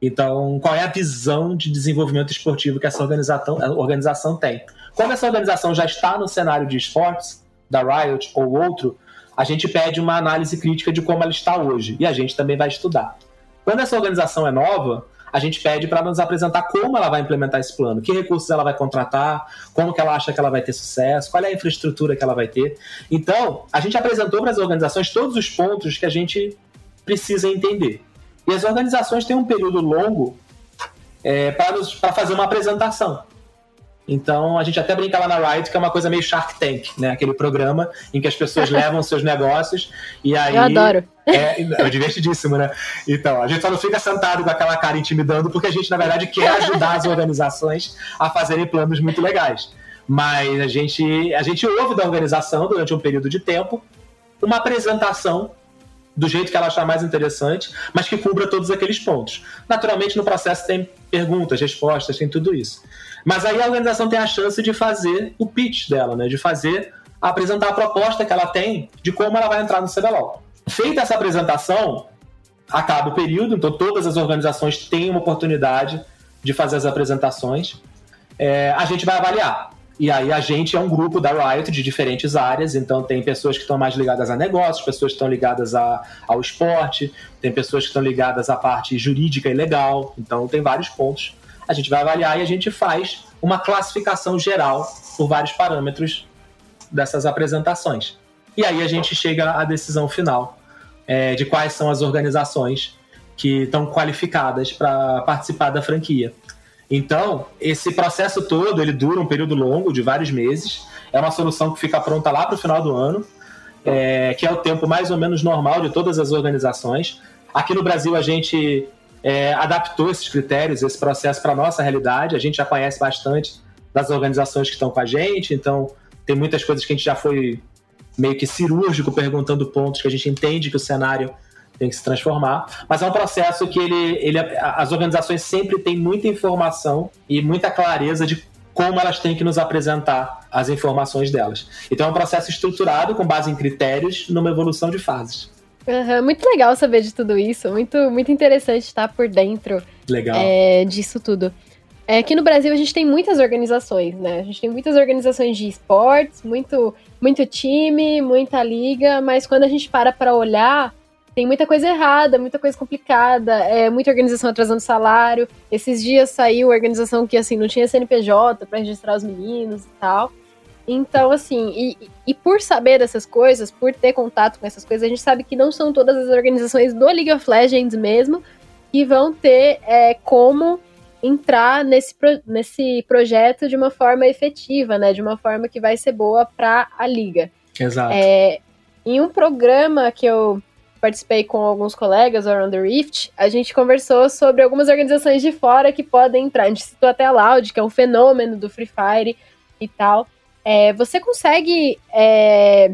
Então, qual é a visão de desenvolvimento esportivo que essa organização, organização tem? Como essa organização já está no cenário de esportes, da Riot ou outro, a gente pede uma análise crítica de como ela está hoje. E a gente também vai estudar. Quando essa organização é nova, a gente pede para nos apresentar como ela vai implementar esse plano, que recursos ela vai contratar, como que ela acha que ela vai ter sucesso, qual é a infraestrutura que ela vai ter. Então, a gente apresentou para as organizações todos os pontos que a gente precisa entender. E as organizações têm um período longo é, para fazer uma apresentação. Então a gente até brinca lá na Riot que é uma coisa meio Shark Tank, né? Aquele programa em que as pessoas levam seus negócios e aí. Eu adoro. É, é divertidíssimo, né? Então, a gente só não fica sentado com aquela cara intimidando, porque a gente, na verdade, quer ajudar as organizações a fazerem planos muito legais. Mas a gente, a gente ouve da organização durante um período de tempo uma apresentação do jeito que ela achar mais interessante, mas que cubra todos aqueles pontos. Naturalmente, no processo tem perguntas, respostas, tem tudo isso. Mas aí a organização tem a chance de fazer o pitch dela, né? De fazer, apresentar a proposta que ela tem de como ela vai entrar no CBLOL. Feita essa apresentação, acaba o período, então todas as organizações têm uma oportunidade de fazer as apresentações. É, a gente vai avaliar. E aí a gente é um grupo da Riot de diferentes áreas, então tem pessoas que estão mais ligadas a negócios, pessoas que estão ligadas a, ao esporte, tem pessoas que estão ligadas à parte jurídica e legal, então tem vários pontos a gente vai avaliar e a gente faz uma classificação geral por vários parâmetros dessas apresentações. E aí a gente chega à decisão final é, de quais são as organizações que estão qualificadas para participar da franquia. Então, esse processo todo ele dura um período longo, de vários meses. É uma solução que fica pronta lá para o final do ano, é, que é o tempo mais ou menos normal de todas as organizações. Aqui no Brasil, a gente é, adaptou esses critérios, esse processo para a nossa realidade. A gente já conhece bastante das organizações que estão com a gente, então tem muitas coisas que a gente já foi meio que cirúrgico perguntando pontos que a gente entende que o cenário tem que se transformar, mas é um processo que ele, ele as organizações sempre têm muita informação e muita clareza de como elas têm que nos apresentar as informações delas. Então é um processo estruturado com base em critérios numa evolução de fases. Uhum, muito legal saber de tudo isso, muito, muito interessante estar por dentro legal. É, disso tudo. É, aqui no Brasil a gente tem muitas organizações, né? A gente tem muitas organizações de esportes, muito, muito time, muita liga, mas quando a gente para para olhar, tem muita coisa errada, muita coisa complicada, é, muita organização atrasando salário. Esses dias saiu organização que assim não tinha CNPJ para registrar os meninos e tal. Então, assim, e, e por saber dessas coisas, por ter contato com essas coisas, a gente sabe que não são todas as organizações do League of Legends mesmo que vão ter é, como entrar nesse, pro, nesse projeto de uma forma efetiva, né? De uma forma que vai ser boa para a liga. Exato. É, em um programa que eu participei com alguns colegas, Around the Rift, a gente conversou sobre algumas organizações de fora que podem entrar. A gente citou até a Loud, que é um fenômeno do Free Fire e tal. É, você consegue é,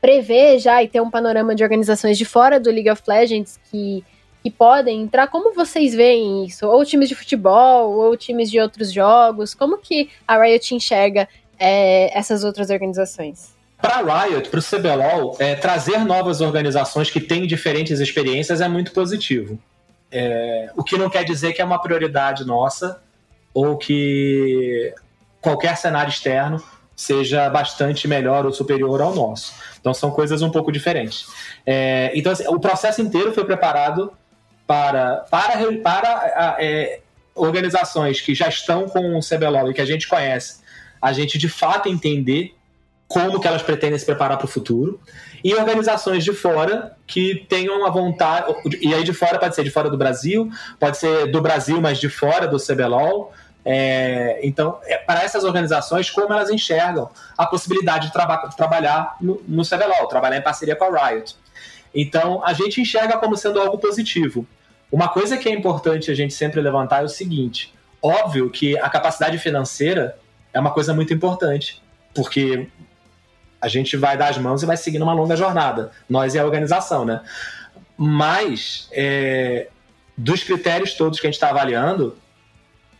prever já e ter um panorama de organizações de fora do League of Legends que, que podem entrar? Como vocês veem isso? Ou times de futebol, ou times de outros jogos? Como que a Riot enxerga é, essas outras organizações? Para a Riot, para o CBLOL, é, trazer novas organizações que têm diferentes experiências é muito positivo. É, o que não quer dizer que é uma prioridade nossa ou que qualquer cenário externo seja bastante melhor ou superior ao nosso. Então são coisas um pouco diferentes. É, então assim, o processo inteiro foi preparado para, para, para é, organizações que já estão com o CBLOL e que a gente conhece, a gente de fato entender como que elas pretendem se preparar para o futuro, e organizações de fora que tenham a vontade, e aí de fora pode ser de fora do Brasil, pode ser do Brasil, mas de fora do CBLOL, é, então, é, para essas organizações, como elas enxergam a possibilidade de, traba trabalhar no, no CBLOL, trabalhar em parceria com a Riot. Então, a gente enxerga como sendo algo positivo. Uma coisa que é importante a gente sempre levantar é o seguinte: óbvio que a capacidade financeira é uma coisa muito importante, porque a gente vai dar as mãos e vai seguir uma longa jornada, nós e a organização, né? Mas, é, dos critérios todos que a gente está avaliando,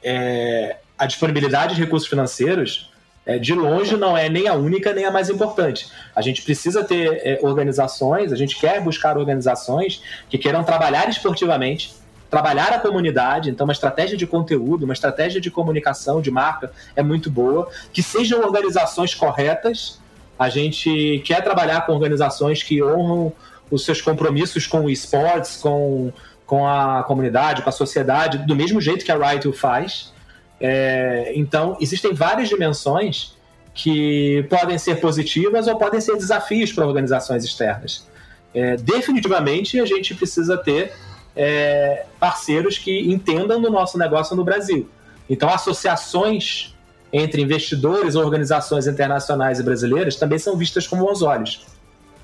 é, a disponibilidade de recursos financeiros é, de longe não é nem a única nem a mais importante. A gente precisa ter é, organizações, a gente quer buscar organizações que queiram trabalhar esportivamente, trabalhar a comunidade, então uma estratégia de conteúdo, uma estratégia de comunicação, de marca é muito boa, que sejam organizações corretas. A gente quer trabalhar com organizações que honram os seus compromissos com o esportes, com, com a comunidade, com a sociedade, do mesmo jeito que a Riot faz. É, então, existem várias dimensões que podem ser positivas ou podem ser desafios para organizações externas. É, definitivamente, a gente precisa ter é, parceiros que entendam do nosso negócio no Brasil. Então, associações entre investidores ou organizações internacionais e brasileiras também são vistas como bons olhos.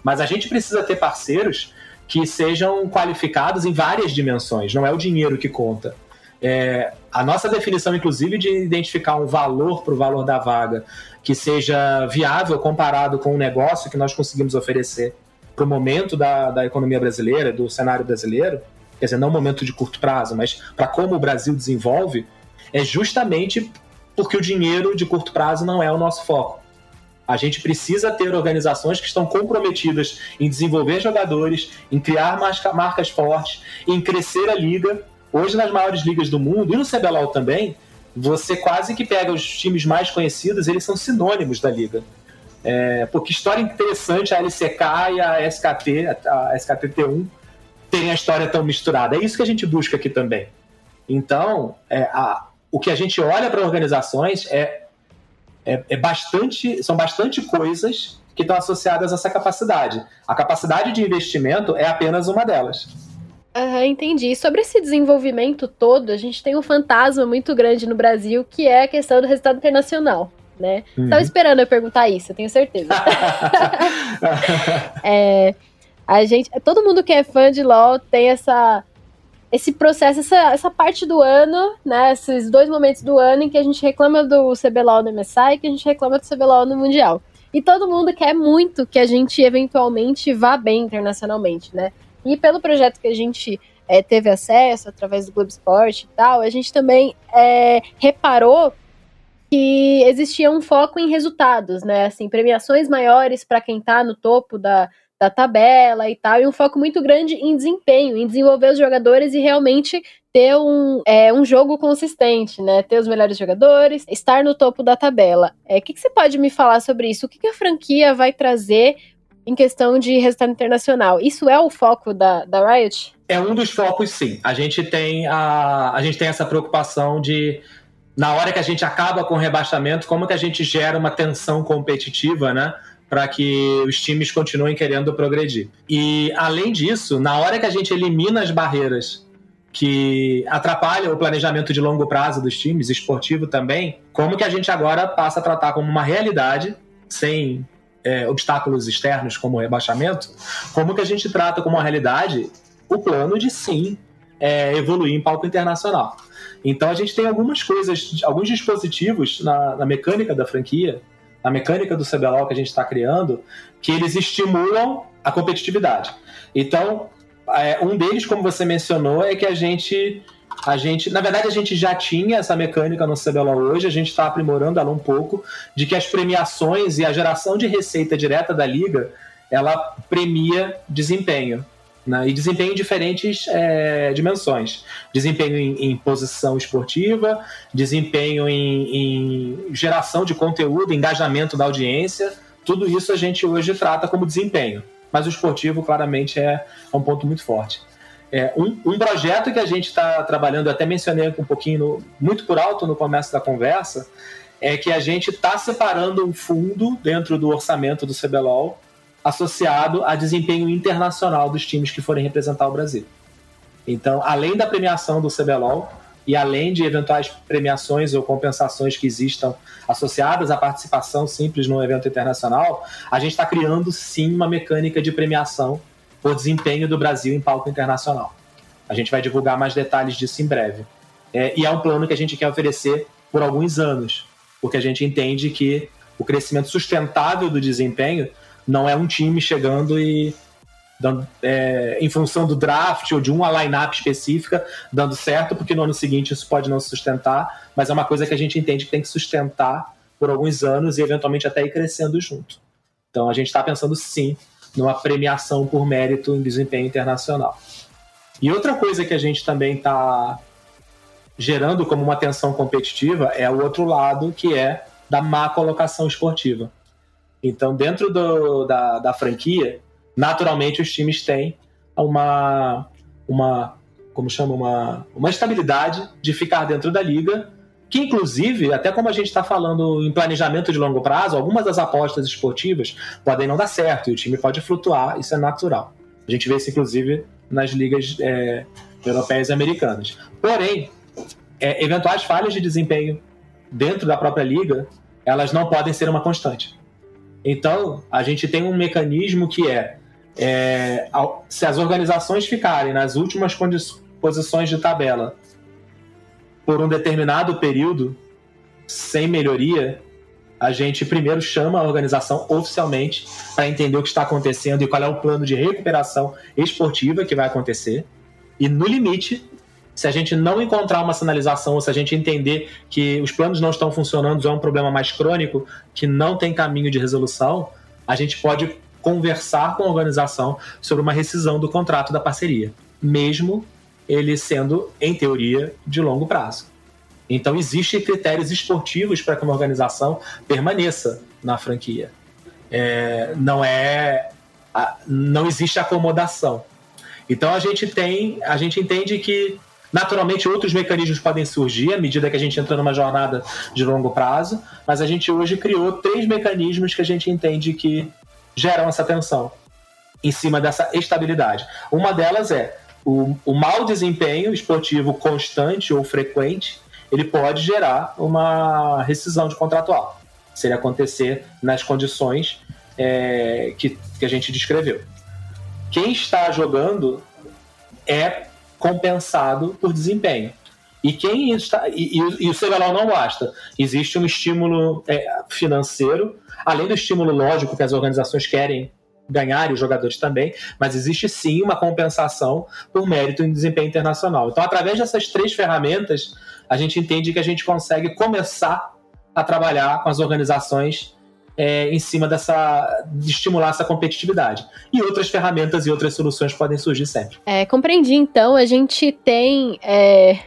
Mas a gente precisa ter parceiros que sejam qualificados em várias dimensões, não é o dinheiro que conta. É, a nossa definição, inclusive, de identificar um valor para o valor da vaga que seja viável comparado com o negócio que nós conseguimos oferecer para o momento da, da economia brasileira, do cenário brasileiro, quer dizer, não momento de curto prazo, mas para como o Brasil desenvolve, é justamente porque o dinheiro de curto prazo não é o nosso foco. A gente precisa ter organizações que estão comprometidas em desenvolver jogadores, em criar marcas fortes, em crescer a liga Hoje, nas maiores ligas do mundo, e no CBLOL também, você quase que pega os times mais conhecidos, eles são sinônimos da liga. É, porque história interessante a LCK e a SKT, a SKT-T1, terem a história tão misturada. É isso que a gente busca aqui também. Então, é, a, o que a gente olha para organizações é, é, é, bastante, são bastante coisas que estão associadas a essa capacidade. A capacidade de investimento é apenas uma delas. Uhum, entendi. E sobre esse desenvolvimento todo, a gente tem um fantasma muito grande no Brasil, que é a questão do resultado internacional, né? Uhum. Tava esperando eu perguntar isso, eu tenho certeza. é, a gente, todo mundo que é fã de LoL tem essa esse processo, essa, essa parte do ano, né? Esses dois momentos do ano em que a gente reclama do CBLOL no MSI e que a gente reclama do CBLOL no Mundial. E todo mundo quer muito que a gente eventualmente vá bem internacionalmente, né? E pelo projeto que a gente é, teve acesso através do Globo Esporte e tal, a gente também é, reparou que existia um foco em resultados, né? Assim, premiações maiores para quem está no topo da, da tabela e tal, e um foco muito grande em desempenho, em desenvolver os jogadores e realmente ter um, é, um jogo consistente, né? Ter os melhores jogadores, estar no topo da tabela. O é, que, que você pode me falar sobre isso? O que, que a franquia vai trazer em questão de resultado internacional. Isso é o foco da, da Riot? É um dos focos, sim. A gente tem a, a gente tem essa preocupação de na hora que a gente acaba com o rebaixamento, como que a gente gera uma tensão competitiva, né? Para que os times continuem querendo progredir. E, além disso, na hora que a gente elimina as barreiras que atrapalham o planejamento de longo prazo dos times, esportivo também, como que a gente agora passa a tratar como uma realidade, sem é, obstáculos externos como o rebaixamento, como que a gente trata como uma realidade o plano de sim é, evoluir em palco internacional. Então a gente tem algumas coisas, alguns dispositivos na, na mecânica da franquia, na mecânica do CBLOL que a gente está criando, que eles estimulam a competitividade. Então, é, um deles, como você mencionou, é que a gente a gente, na verdade, a gente já tinha essa mecânica no CBLOL hoje, a gente está aprimorando ela um pouco, de que as premiações e a geração de receita direta da liga, ela premia desempenho. Né? E desempenho em diferentes é, dimensões. Desempenho em, em, posição esportiva, desempenho em, em geração de conteúdo, engajamento da audiência. Tudo isso a gente hoje trata como desempenho. Mas o esportivo, claramente, é, é um ponto muito forte. É, um, um, projeto que a gente está trabalhando, até mencionei um pouquinho, no, muito por alto no começo da conversa, é que a gente está separando um fundo dentro do orçamento do CBLOL associado a desempenho internacional dos times que forem representar o Brasil. Então, além da premiação do CBLOL e além de eventuais premiações ou compensações que existam associadas à participação simples no evento internacional, a gente está criando sim uma mecânica de premiação por desempenho do Brasil em palco internacional. A gente vai divulgar mais detalhes disso em breve. É, e é um plano que a gente quer oferecer por alguns anos, porque a gente entende que o crescimento sustentável do desempenho não é um time chegando e dando, é, em função do draft ou de uma line-up específica, dando certo, porque no ano seguinte isso pode não sustentar, mas é uma coisa que a gente entende que tem que sustentar por alguns anos e eventualmente até ir crescendo junto. Então a gente está pensando sim numa premiação por mérito em desempenho internacional. E outra coisa que a gente também está gerando como uma tensão competitiva é o outro lado, que é da má colocação esportiva. Então, dentro do, da, da franquia, naturalmente os times têm uma, uma como chama, uma, uma estabilidade de ficar dentro da liga, que inclusive, até como a gente está falando em planejamento de longo prazo, algumas das apostas esportivas podem não dar certo e o time pode flutuar, isso é natural. A gente vê isso inclusive nas ligas é, europeias e americanas. Porém, é, eventuais falhas de desempenho dentro da própria liga, elas não podem ser uma constante. Então, a gente tem um mecanismo que é, é se as organizações ficarem nas últimas posições de tabela por um determinado período sem melhoria, a gente primeiro chama a organização oficialmente para entender o que está acontecendo e qual é o plano de recuperação esportiva que vai acontecer. E no limite, se a gente não encontrar uma sinalização ou se a gente entender que os planos não estão funcionando, é um problema mais crônico, que não tem caminho de resolução, a gente pode conversar com a organização sobre uma rescisão do contrato da parceria, mesmo ele sendo, em teoria, de longo prazo. Então, existem critérios esportivos para que uma organização permaneça na franquia. É, não é. Não existe acomodação. Então, a gente tem. A gente entende que Naturalmente, outros mecanismos podem surgir à medida que a gente entra numa jornada de longo prazo, mas a gente hoje criou três mecanismos que a gente entende que geram essa tensão em cima dessa estabilidade. Uma delas é o, o mau desempenho esportivo constante ou frequente, ele pode gerar uma rescisão de contratual, se ele acontecer nas condições é, que, que a gente descreveu. Quem está jogando é compensado por desempenho. E quem está. E, e, e o CBLOL não basta. Existe um estímulo é, financeiro, além do estímulo lógico que as organizações querem ganhar e os jogadores também, mas existe sim uma compensação por mérito em desempenho internacional. Então, através dessas três ferramentas, a gente entende que a gente consegue começar a trabalhar com as organizações é, em cima dessa de estimular essa competitividade. E outras ferramentas e outras soluções podem surgir sempre. É, compreendi. Então, a gente tem. É...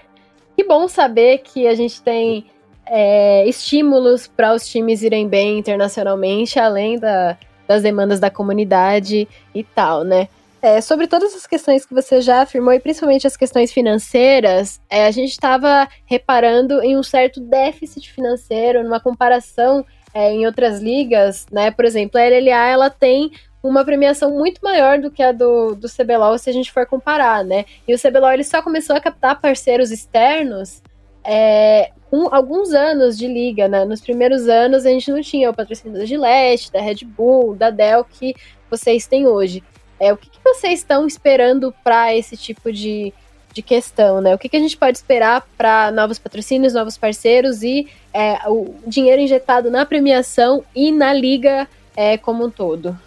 Que bom saber que a gente tem é, estímulos para os times irem bem internacionalmente, além da, das demandas da comunidade e tal, né? É, sobre todas as questões que você já afirmou, e principalmente as questões financeiras, é, a gente estava reparando em um certo déficit financeiro, numa comparação é, em outras ligas, né? Por exemplo, a LLA ela tem uma premiação muito maior do que a do, do CBLOL se a gente for comparar, né? E o CBLOL ele só começou a captar parceiros externos é, com alguns anos de liga, né? Nos primeiros anos a gente não tinha o patrocínio da Gillette, da Red Bull, da Dell que vocês têm hoje. É, o que, que vocês estão esperando para esse tipo de, de questão, né? O que, que a gente pode esperar para novos patrocínios, novos parceiros e é, o dinheiro injetado na premiação e na liga é, como um todo?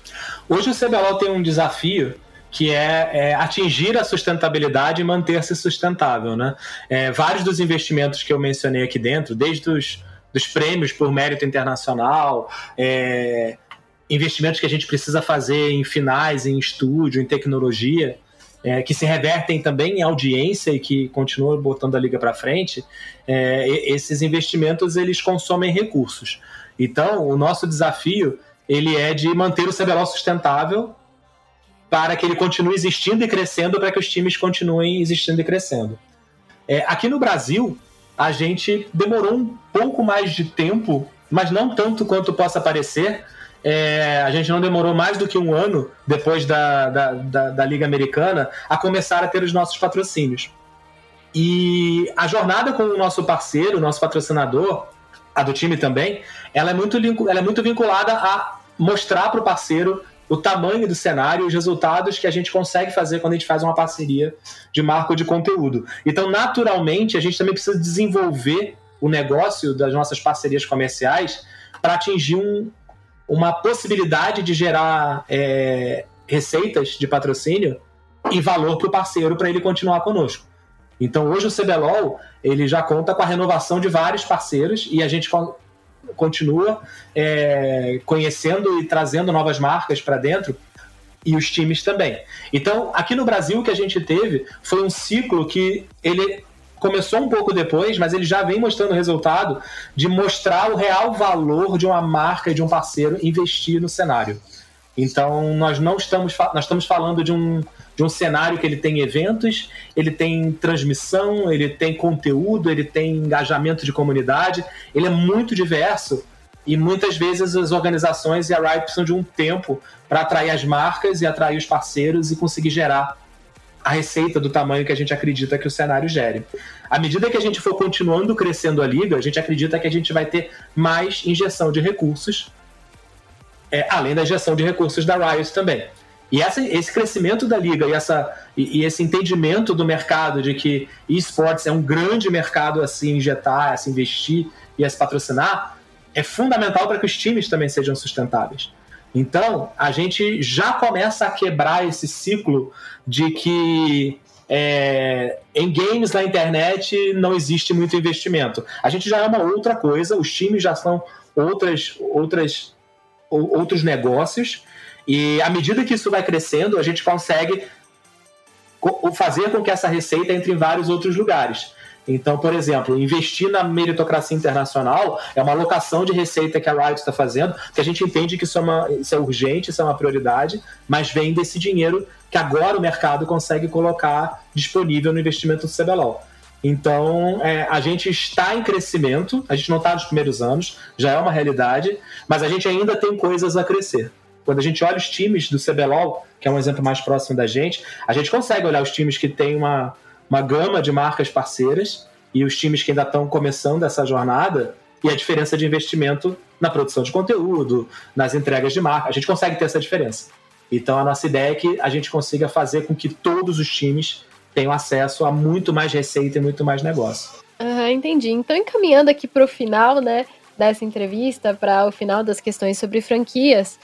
Hoje o CBLOL tem um desafio que é, é, atingir a sustentabilidade e manter-se sustentável. Né? É, vários dos investimentos que eu mencionei aqui dentro, desde os dos prêmios por mérito internacional, é, investimentos que a gente precisa fazer em finais, em estúdio, em tecnologia, é, que se revertem também em audiência e que continuam botando a liga para frente, é, esses investimentos eles consomem recursos. Então, o nosso desafio ele é de manter o CBLOL sustentável para que ele continue existindo e crescendo, para que os times continuem existindo e crescendo. É, aqui no Brasil, a gente demorou um pouco mais de tempo, mas não tanto quanto possa parecer, é, a gente não demorou mais do que um ano depois da, da, da, da, Liga Americana a começar a ter os nossos patrocínios. E a jornada com o nosso parceiro, o nosso patrocinador, a do time também, ela é muito, ela é muito vinculada a mostrar para o parceiro o tamanho do cenário e os resultados que a gente consegue fazer quando a gente faz uma parceria de marco de conteúdo. Então, naturalmente, a gente também precisa desenvolver o negócio das nossas parcerias comerciais para atingir um, uma possibilidade de gerar é, receitas de patrocínio e valor para o parceiro para ele continuar conosco. Então hoje o CBLOL ele já conta com a renovação de vários parceiros e a gente continua é, conhecendo e trazendo novas marcas para dentro e os times também. Então aqui no Brasil o que a gente teve foi um ciclo que ele começou um pouco depois, mas ele já vem mostrando o resultado de mostrar o real valor de uma marca e de um parceiro investir no cenário. Então nós não estamos nós estamos falando de um de um cenário que ele tem eventos, ele tem transmissão, ele tem conteúdo, ele tem engajamento de comunidade, ele é muito diverso e muitas vezes as organizações e a Riot precisam de um tempo para atrair as marcas e atrair os parceiros e conseguir gerar a receita do tamanho que a gente acredita que o cenário gere. À medida que a gente for continuando crescendo a liga, a gente acredita que a gente vai ter mais injeção de recursos, é, além da injeção de recursos da Riot também. E essa, esse crescimento da liga e, essa, e, e, esse entendimento do mercado de que esportes é um grande mercado a se injetar, a se investir e a se patrocinar, é fundamental para que os times também sejam sustentáveis. Então, a gente já começa a quebrar esse ciclo de que é, em games na internet não existe muito investimento. A gente já é uma outra coisa, os times já são outras, outras, outros negócios, e à medida que isso vai crescendo, a gente consegue fazer com que essa receita entre em vários outros lugares. Então, por exemplo, investir na meritocracia internacional é uma alocação de receita que a Riot está fazendo, que a gente entende que isso é, uma, isso é urgente, isso é uma prioridade, mas vem desse dinheiro que agora o mercado consegue colocar disponível no investimento do CBLOL. Então, é, a gente está em crescimento, a gente não está nos primeiros anos, já é uma realidade, mas a gente ainda tem coisas a crescer. Quando a gente olha os times do CBLOL, que é um exemplo mais próximo da gente, a gente consegue olhar os times que têm uma, uma gama de marcas parceiras e os times que ainda estão começando essa jornada e a diferença de investimento na produção de conteúdo, nas entregas de marca. A gente consegue ter essa diferença. Então a nossa ideia é que a gente consiga fazer com que todos os times tenham acesso a muito mais receita e muito mais negócio. Uhum, entendi. Então, encaminhando aqui para o final né, dessa entrevista, para o final das questões sobre franquias,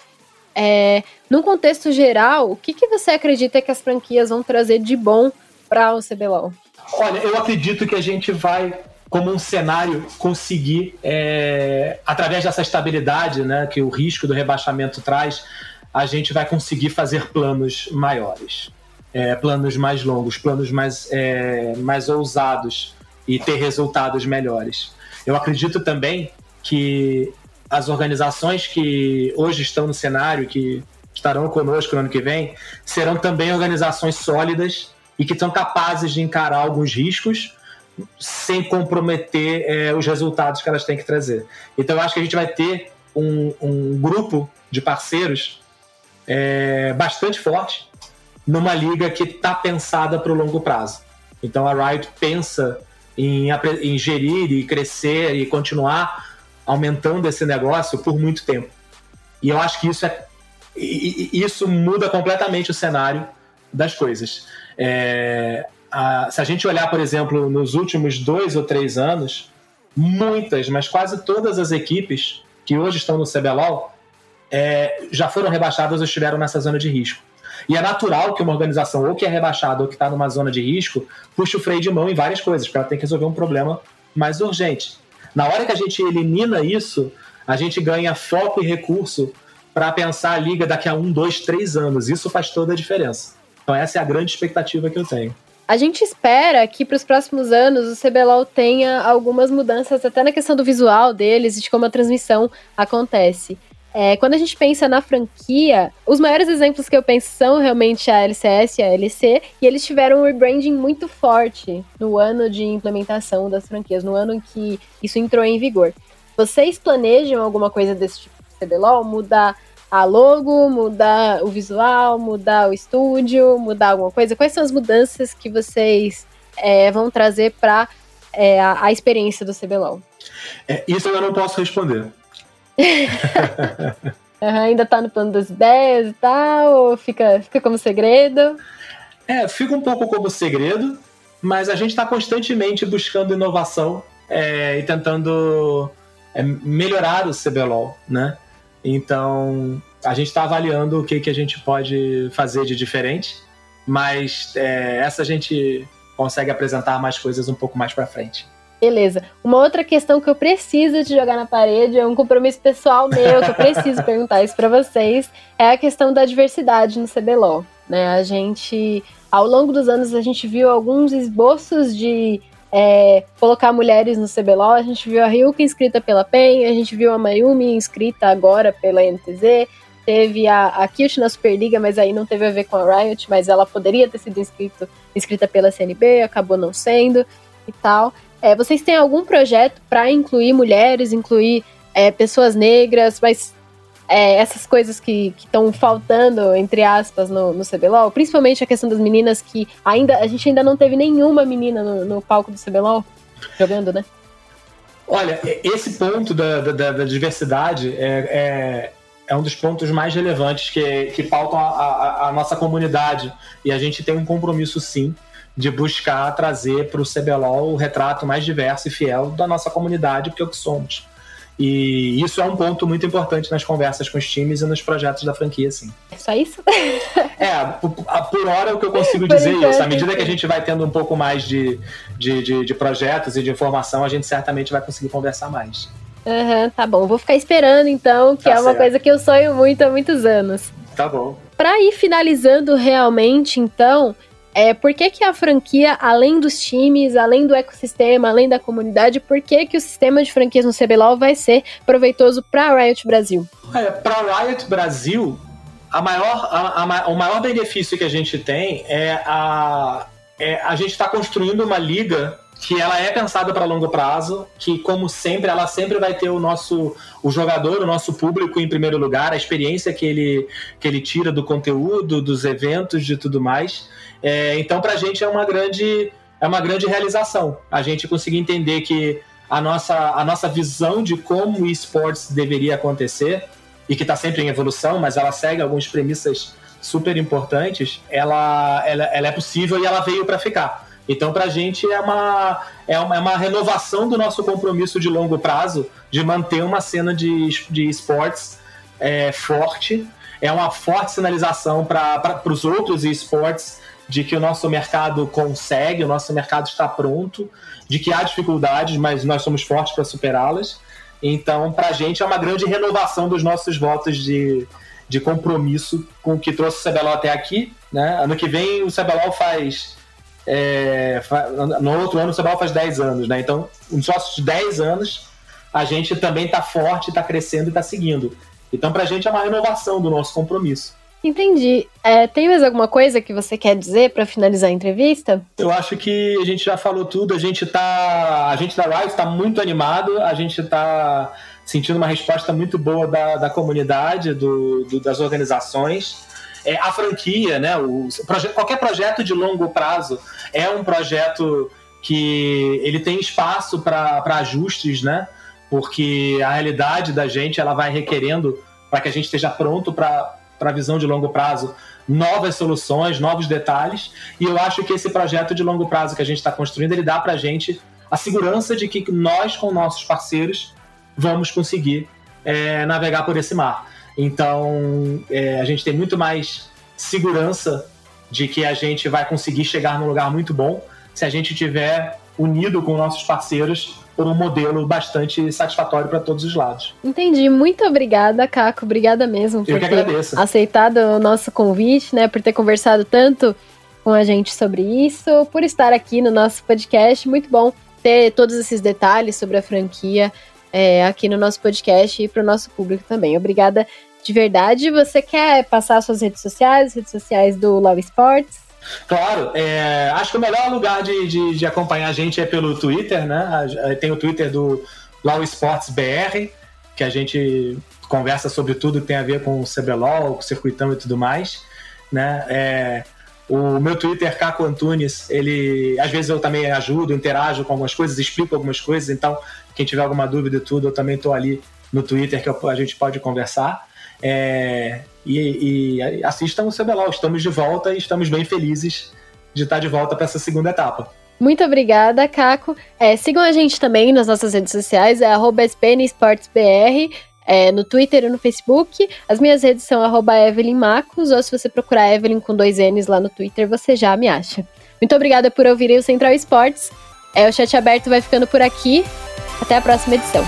é, num contexto geral, o que, que você acredita que as franquias vão trazer de bom para o CBLOL? Olha, eu acredito que a gente vai, como um cenário, conseguir, é, através dessa estabilidade né, que o risco do rebaixamento traz, a gente vai conseguir fazer planos maiores, é, planos mais longos, planos mais, é, mais ousados e ter resultados melhores. Eu acredito também que as organizações que hoje estão no cenário, que estarão conosco no ano que vem, serão também organizações sólidas e que são capazes de encarar alguns riscos sem comprometer é, os resultados que elas têm que trazer. Então, eu acho que a gente vai ter um, um grupo de parceiros é, bastante forte numa liga que está pensada para o longo prazo. Então, a Riot pensa em, em gerir e crescer e continuar aumentando esse negócio por muito tempo. E eu acho que isso é isso muda completamente o cenário das coisas. É, a, se a gente olhar, por exemplo, nos últimos dois ou três anos, muitas, mas quase todas as equipes que hoje estão no CBLOL é, já foram rebaixadas ou estiveram nessa zona de risco. E é natural que uma organização, ou que é rebaixada ou que está numa zona de risco, puxe o freio de mão em várias coisas, porque ela tem que resolver um problema mais urgente. Na hora que a gente elimina isso, a gente ganha foco e recurso para pensar a liga daqui a um, dois, três anos. Isso faz toda a diferença. Então essa é a grande expectativa que eu tenho. A gente espera que para os próximos anos o CBLOL tenha algumas mudanças até na questão do visual deles e de como a transmissão acontece. É, quando a gente pensa na franquia, os maiores exemplos que eu penso são realmente a LCS e a LC, e eles tiveram um rebranding muito forte no ano de implementação das franquias, no ano em que isso entrou em vigor. Vocês planejam alguma coisa desse tipo de CBLOL? Mudar a logo, mudar o visual, mudar o estúdio, mudar alguma coisa? Quais são as mudanças que vocês é, vão trazer para é, a, a, experiência do CBLOL? É, isso eu não posso responder. uhum, ainda está no plano das ideias e tal, ou fica, fica como segredo? É, fica um pouco como segredo, mas a gente está constantemente buscando inovação é, e tentando é, melhorar o CBLOL, né? Então, a gente está avaliando o que, que a gente pode fazer de diferente, mas é, essa a gente consegue apresentar mais coisas um pouco mais para frente. Beleza. Uma outra questão que eu preciso de jogar na parede é um compromisso pessoal meu, que eu preciso perguntar isso para vocês, é a questão da diversidade no CBLOL. Né? A gente, ao longo dos anos, a gente viu alguns esboços de é, colocar mulheres no CBLOL. A gente viu a Ryuka inscrita pela PEN, a gente viu a Mayumi inscrita agora pela NTZ, teve a, a Kilt na Superliga, mas aí não teve a ver com a Riot, mas ela poderia ter sido inscrito, inscrita pela CNB, acabou não sendo e tal. É, vocês têm algum projeto para incluir mulheres, incluir é, pessoas negras, mas é, essas coisas que estão faltando, entre aspas, no, no CBLOL, principalmente a questão das meninas que ainda a gente ainda não teve nenhuma menina no, no palco do CBLOL jogando, né? Olha, esse ponto da, da, da diversidade é, é, é, um dos pontos mais relevantes que, que pautam a, a, a nossa comunidade. E a gente tem um compromisso, sim, de buscar trazer para o CBLOL o retrato mais diverso e fiel da nossa comunidade, porque é o que somos. E isso é um ponto muito importante nas conversas com os times e nos projetos da franquia, sim. É só isso? é, por, por hora é o que eu consigo dizer isso. À medida que a gente vai tendo um pouco mais de, de, de, de projetos e de informação, a gente certamente vai conseguir conversar mais. Uhum, tá bom. Vou ficar esperando então, que tá é uma certo. coisa que eu sonho muito há muitos anos. Tá bom. Para ir finalizando realmente, então, é, por que, que a franquia, além dos times, além do ecossistema, além da comunidade, por que, que o sistema de franquias no CBLOL vai ser proveitoso para a Riot Brasil? É, para a Riot Brasil, a maior, a, a, o maior benefício que a gente tem é a, é a gente está construindo uma liga que ela é pensada para longo prazo, que como sempre ela sempre vai ter o nosso o jogador, o nosso público em primeiro lugar, a experiência que ele que ele tira do conteúdo, dos eventos, de tudo mais. É, então, para a gente é uma grande é uma grande realização a gente conseguir entender que a nossa, a nossa visão de como o esportes deveria acontecer e que está sempre em evolução, mas ela segue algumas premissas super importantes, ela, ela, ela é possível e ela veio para ficar. Então, para a gente é uma, é, uma, é uma renovação do nosso compromisso de longo prazo de manter uma cena de, de esportes é, forte. É uma forte sinalização para os outros esportes de que o nosso mercado consegue, o nosso mercado está pronto, de que há dificuldades, mas nós somos fortes para superá-las. Então, para a gente é uma grande renovação dos nossos votos de, de compromisso com o que trouxe o CBLOL até aqui. Né? Ano que vem o CBLOL faz. É, no outro ano o CBLOL faz 10 anos, né? Então, nos nossos 10 anos, a gente também está forte, está crescendo e está seguindo. Então, para a gente é uma renovação do nosso compromisso. Entendi. É, tem mais alguma coisa que você quer dizer para finalizar a entrevista? Eu acho que a gente já falou tudo. A gente tá, a gente da Riot está muito animado. A gente está sentindo uma resposta muito boa da, da comunidade, do, do das organizações. É, a franquia, né? O, proje qualquer projeto de longo prazo é um projeto que ele tem espaço para ajustes, né? Porque a realidade da gente ela vai requerendo para que a gente esteja pronto para para visão de longo prazo novas soluções, novos detalhes. E eu acho que esse projeto de longo prazo que a gente está construindo, ele dá para a gente a segurança de que nós, com nossos parceiros, vamos conseguir é, navegar por esse mar. Então, é, a gente tem muito mais segurança de que a gente vai conseguir chegar num lugar muito bom se a gente tiver unido com nossos parceiros por um modelo bastante satisfatório para todos os lados. Entendi. Muito obrigada, Caco. Obrigada mesmo por ter agradeço. aceitado o nosso convite, né? Por ter conversado tanto com a gente sobre isso, por estar aqui no nosso podcast. Muito bom ter todos esses detalhes sobre a franquia é, aqui no nosso podcast e para o nosso público também. Obrigada de verdade. Você quer passar suas redes sociais, redes sociais do Love Sports? Claro, é, acho que o melhor lugar de, de, de, acompanhar a gente é pelo Twitter, né? Tem o Twitter do Law Sports BR, que a gente conversa sobre tudo que tem a ver com o CBLOL, com o circuitão e tudo mais, né? É, o meu Twitter, Caco Antunes, ele às vezes eu também ajudo, interajo com algumas coisas, explico algumas coisas, então quem tiver alguma dúvida e tudo, eu também estou ali no Twitter que a gente pode conversar. É, e, e assistam o CBLOL. Estamos de volta e estamos bem felizes de estar de volta para essa segunda etapa. Muito obrigada, Caco. É, sigam a gente também nas nossas redes sociais, é SPNSportsBR. é, no Twitter e no Facebook. As minhas redes são Evelyn Marcos, ou se você procurar Evelyn com dois N's lá no Twitter, você já me acha. Muito obrigada por ouvirem o Central Esportes. É, o chat aberto vai ficando por aqui. Até a próxima edição.